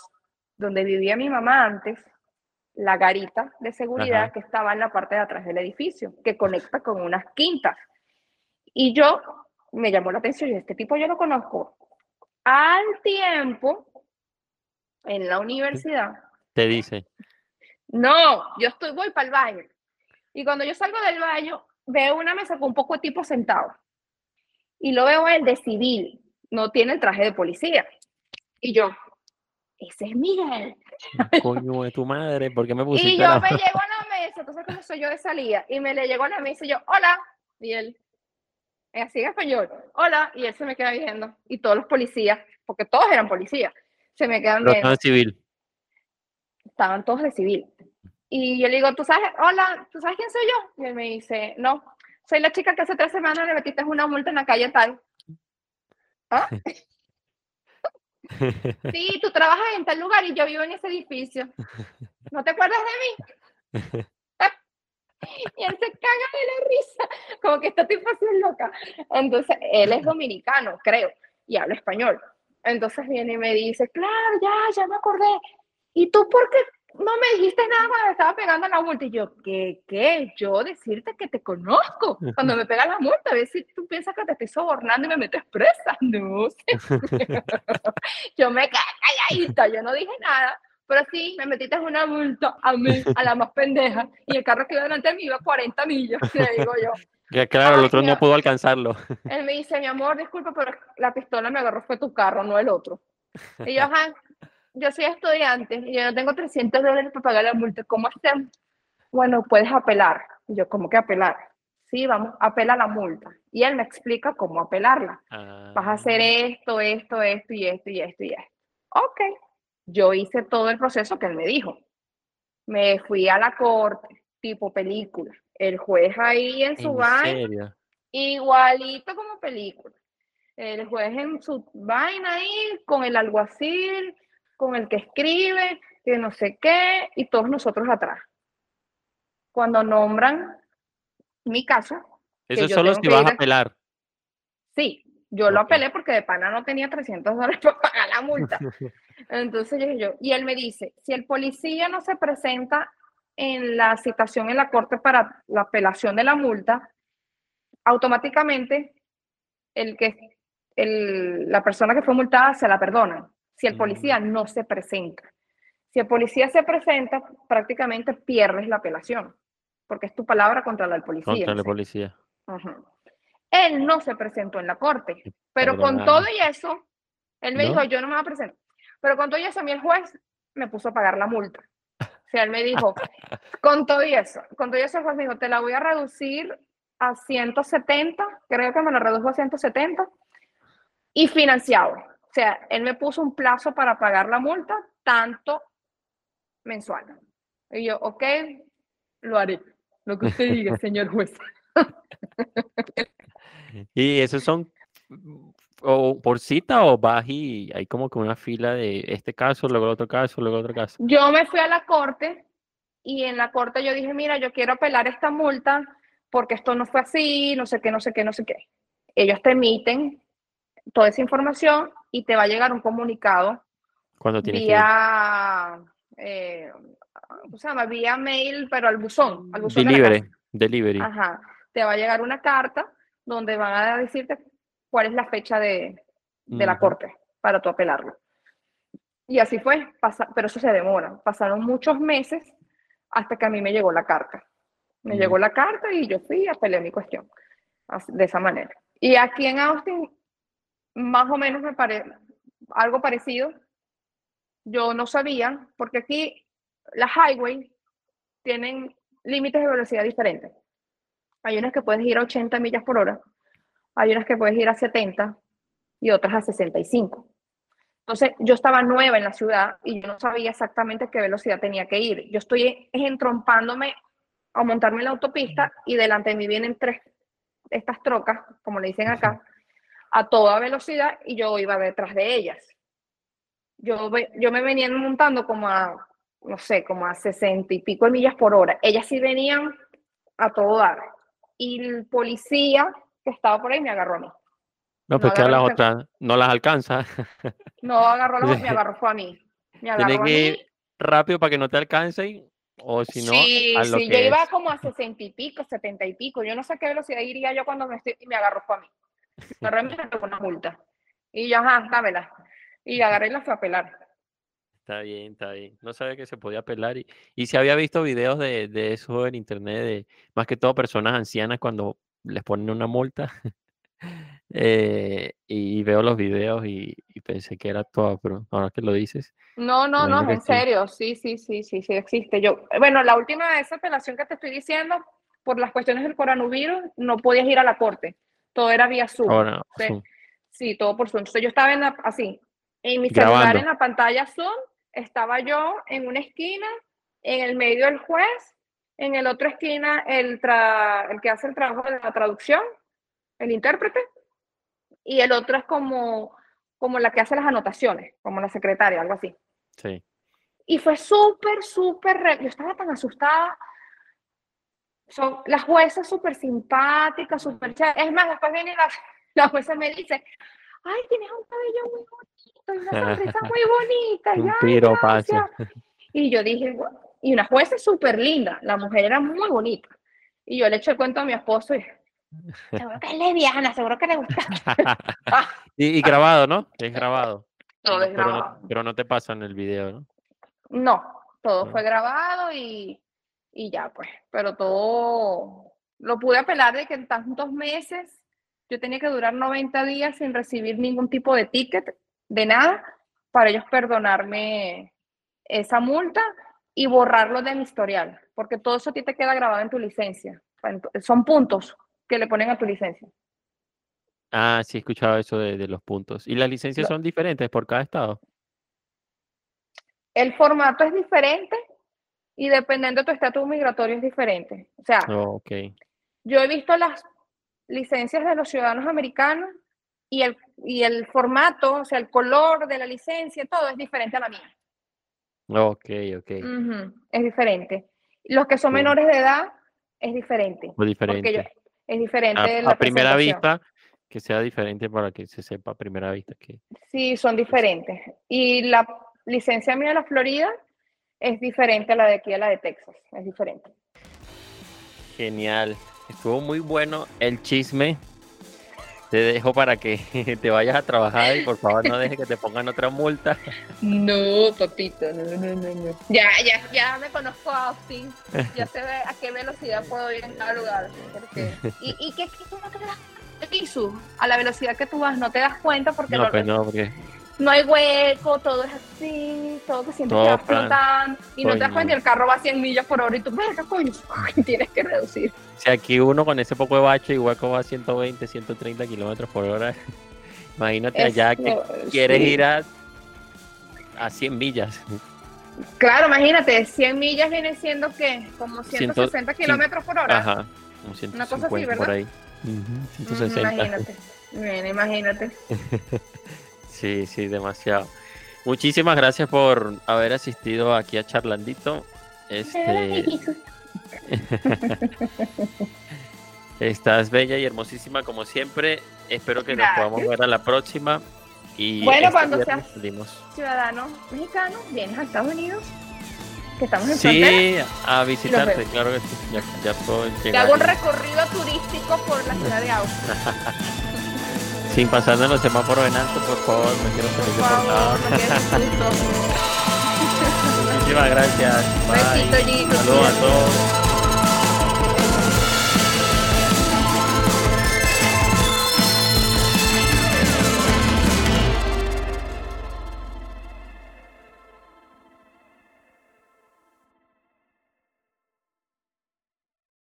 donde vivía mi mamá antes, la garita de seguridad Ajá. que estaba en la parte de atrás del edificio, que conecta con unas quintas. Y yo, me llamó la atención, yo, este tipo yo lo conozco. Al tiempo, en la universidad, Te dice. no, yo estoy, voy para el baño. Y cuando yo salgo del baño, veo una mesa con un poco de tipo sentado. Y lo veo él de civil, no tiene el traje de policía. Y yo, ese es Miguel. [laughs] Coño de tu madre, ¿por qué me Y pusiste yo la- me [laughs] llego a la mesa, entonces como soy yo de salida, y me le llego a la mesa y yo, hola, y él, así en español, hola, y él se me queda viendo, y todos los policías, porque todos eran policías, se me quedan Pero viendo. estaba civil. estaban todos de civil. Y yo le digo, ¿tú sabes, hola, ¿tú sabes quién soy yo? Y él me dice, no, soy la chica que hace tres semanas le metiste una multa en la calle tal. ¿Ah? [laughs] Sí, tú trabajas en tal lugar y yo vivo en ese edificio. ¿No te acuerdas de mí? [laughs] Y él se caga de la risa, como que esta así es loca. Entonces, él es dominicano, creo, y habla español. Entonces viene y me dice, claro, ya, ya me acordé. ¿Y tú por qué no me dijiste nada cuando me estaba pegando la multa? Y yo, ¿qué? ¿Qué? Yo decirte que te conozco. Cuando me pega la multa, a ver si tú piensas que te estoy sobornando y me metes presa. [laughs] No sé. [laughs] yo me quedé calladita, yo no dije nada, pero sí, me metiste en una multa a mí, a la más pendeja, y el carro que iba delante de mí iba a 40 millas, le digo yo. Que claro, el otro no pudo alcanzarlo. Él me dice, mi amor, disculpa, pero la pistola me agarró fue tu carro, no el otro. Y yo, [laughs] ajá, yo soy estudiante y yo no tengo 300 dólares para pagar la multa, ¿cómo hacemos? Bueno, puedes apelar. Y yo, ¿cómo que apelar? Sí, vamos, apela la multa. Y él me explica cómo apelarla. Vas a hacer Ah, esto, esto, esto y esto y esto y esto. Ok, yo hice todo el proceso que él me dijo. Me fui a la corte, tipo película. El juez ahí en su ¿En vaina, igualito como película. El juez en su vaina ahí, con el alguacil, con el que escribe, que no sé qué, y todos nosotros atrás. Cuando nombran mi caso, Eso solo si vas a a- apelar. Sí, yo lo apelé porque de pana no tenía 300 dólares [laughs] para pagar la multa. Entonces yo, yo, y él me dice, si el policía no se presenta en la citación en la corte para la apelación de la multa, automáticamente el que, el- la persona que fue multada se la perdona. Si el Mm. policía no se presenta. Si el policía se presenta, prácticamente pierdes la apelación, porque es tu palabra contra la del policía. Contra la sí. policía. Él no se presentó en la corte, pero con todo y eso, él me ¿No? dijo, yo no me voy a presentar. Pero con todo y eso, a mí el juez me puso a pagar la multa. O sea, él me dijo, [laughs] con todo y eso, con todo y eso el juez me dijo, te la voy a reducir a 170, creo que me lo redujo a 170, y financiado. O sea, él me puso un plazo para pagar la multa, tanto mensual. Y yo, ok, lo haré. Lo que usted diga, [laughs] señor juez. [laughs] ¿Y esos son o por cita o vas y hay como que una fila de este caso, luego el otro caso, luego otro caso? Yo me fui a la corte y en la corte yo dije, mira, yo quiero apelar esta multa porque esto no fue así, no sé qué, no sé qué, no sé qué. Ellos te emiten toda esa información y te va a llegar un comunicado Cuando tienes que vía, eh, ¿cómo se llama? Vía mail, pero al buzón, al buzón de Delivery, casa. delivery. Ajá. Te va a llegar una carta donde van a decirte cuál es la fecha de, de la corte para tu apelarlo. Y así fue, pasa- pero eso se demora. Pasaron muchos meses hasta que a mí me llegó la carta. Me llegó la carta y yo fui y apelé mi cuestión de esa manera. Y aquí en Austin, más o menos me parece algo parecido. Yo no sabía, porque aquí las highway tienen límites de velocidad diferentes. Hay unas que puedes ir a 80 millas por hora, hay unas que puedes ir a 70 y otras a 65. Entonces, yo estaba nueva en la ciudad y yo no sabía exactamente qué velocidad tenía que ir. Yo estoy entrompándome a montarme en la autopista y delante de mí vienen tres, estas trocas, como le dicen acá, a toda velocidad y yo iba detrás de ellas. Yo, yo me venía montando como a, no sé, como a 60 y pico de millas por hora. Ellas sí venían a todo dar. Y el policía que estaba por ahí me agarró a mí. No, No pues que a las otras no las alcanza. [laughs] No agarró a la, me [laughs] agarró fue a mí. Me agarró Tienes a que ir rápido para que no te alcancen. O si no, sí, a lo sí, que yo iba como a 60 y pico, 70 y pico. Yo no sé qué velocidad iría yo cuando me estoy, y me agarró fue a mí. Me pegó una multa. Y yo, ajá, dámela. Y agarré y la fui a pelar. Está bien, está bien. No sabía que se podía apelar. Y, y si había visto videos de, de eso en internet, de más que todo personas ancianas cuando les ponen una multa. [laughs] eh, y veo los videos y, y pensé que era todo, pero ahora que lo dices, No, no, no, en sí. serio, sí, sí, sí, sí, sí existe. Yo, bueno, la última de esa apelación que te estoy diciendo, por las cuestiones del coronavirus, no podías ir a la corte, todo era vía Zoom. ahora Sí, Zoom. sí, todo por Zoom. Entonces yo estaba en la- así, en mi celular Grabando. en la pantalla Zoom, estaba yo en una esquina, en el medio el juez, en el otro esquina el, tra- el que hace el trabajo de la traducción, el intérprete, y el otro es como, como la que hace las anotaciones, como la secretaria, algo así. Sí. Y fue súper, súper, yo estaba tan asustada. Son las juezas súper simpáticas, súper chéveres. Es más, después viene la, [laughs] la jueza me dice, ay, tienes un cabello muy bonito y una [laughs] sonrisa muy bonita. Y, Un "Ay, piropazo. gracias". Y yo dije, y una jueza súper linda, la mujer era muy bonita. Y yo le eché el cuento a mi esposo y [laughs] seguro que es lesbiana, seguro que le gusta. y, y grabado, ¿no? Es grabado. Todo No, es pero, no, grabado. pero no te pasan el video, ¿no? No, todo fue grabado y, y ya pues, pero todo lo pude apelar de que en tantos meses yo tenía que durar 90 días sin recibir ningún tipo de ticket, de nada, para ellos perdonarme esa multa y borrarlo de mi historial, porque todo eso a ti te queda grabado en tu licencia. Son puntos que le ponen a tu licencia. Ah, sí, he escuchado eso de, los puntos. ¿Y las licencias son diferentes por cada estado? El formato es diferente y dependiendo de tu estatus migratorio es diferente. O sea, oh, yo he visto las licencias de los ciudadanos americanos y el, y el formato, o sea, el color de la licencia, todo es diferente a la mía. Ok, ok. Es diferente. Los que son menores de edad es diferente. Muy diferente. es diferente. A, la primera vista, que sea diferente para que se sepa a primera vista que. Sí, son diferentes. Y la licencia mía de la Florida es diferente a la de aquí, a la de Texas. Es diferente. Genial. Estuvo muy bueno el chisme. Te dejo para que [laughs] te vayas a trabajar y por favor no dejes que te pongan otra multa. No, papito, no, no, no, no. Ya, ya, ya me conozco a Austin. Ya sé a qué velocidad puedo ir en cada lugar. ¿Y, y qué, qué no te das A la velocidad que tú vas, no te das cuenta porque no, pues no, porque no hay hueco, todo es así, todo que siempre está flotando y no te das cuenta y el carro va a 100 millas por hora y tú, verga, coño, [laughs] tienes que reducir. Si aquí uno con ese poco de bache y hueco va a 120, 130 kilómetros por hora, [laughs] imagínate allá que quieres ir a, a 100 millas. [laughs] Claro, imagínate, 100 millas viene siendo que como 160 kilómetros por hora. Ajá, como 150 Una cosa así, ¿verdad? por ahí. 160. Imagínate, Bien, imagínate. Sí, sí, demasiado. Muchísimas gracias por haber asistido aquí a Charlandito. Este... [laughs] Estás bella y hermosísima como siempre. Espero que nos podamos ver a la próxima. Y bueno, este cuando seas ciudadano mexicano, vienes a Estados Unidos, que estamos en Sí, a visitarte, claro que sí. Ya, ya puedo llegar. Te hago un recorrido turístico por la ciudad de Austin. [laughs] Sin pasar de los semáforos en alto, por favor, me quiero salir de [laughs] Muchísimas gracias. Bye. Besito, Saludos a todos.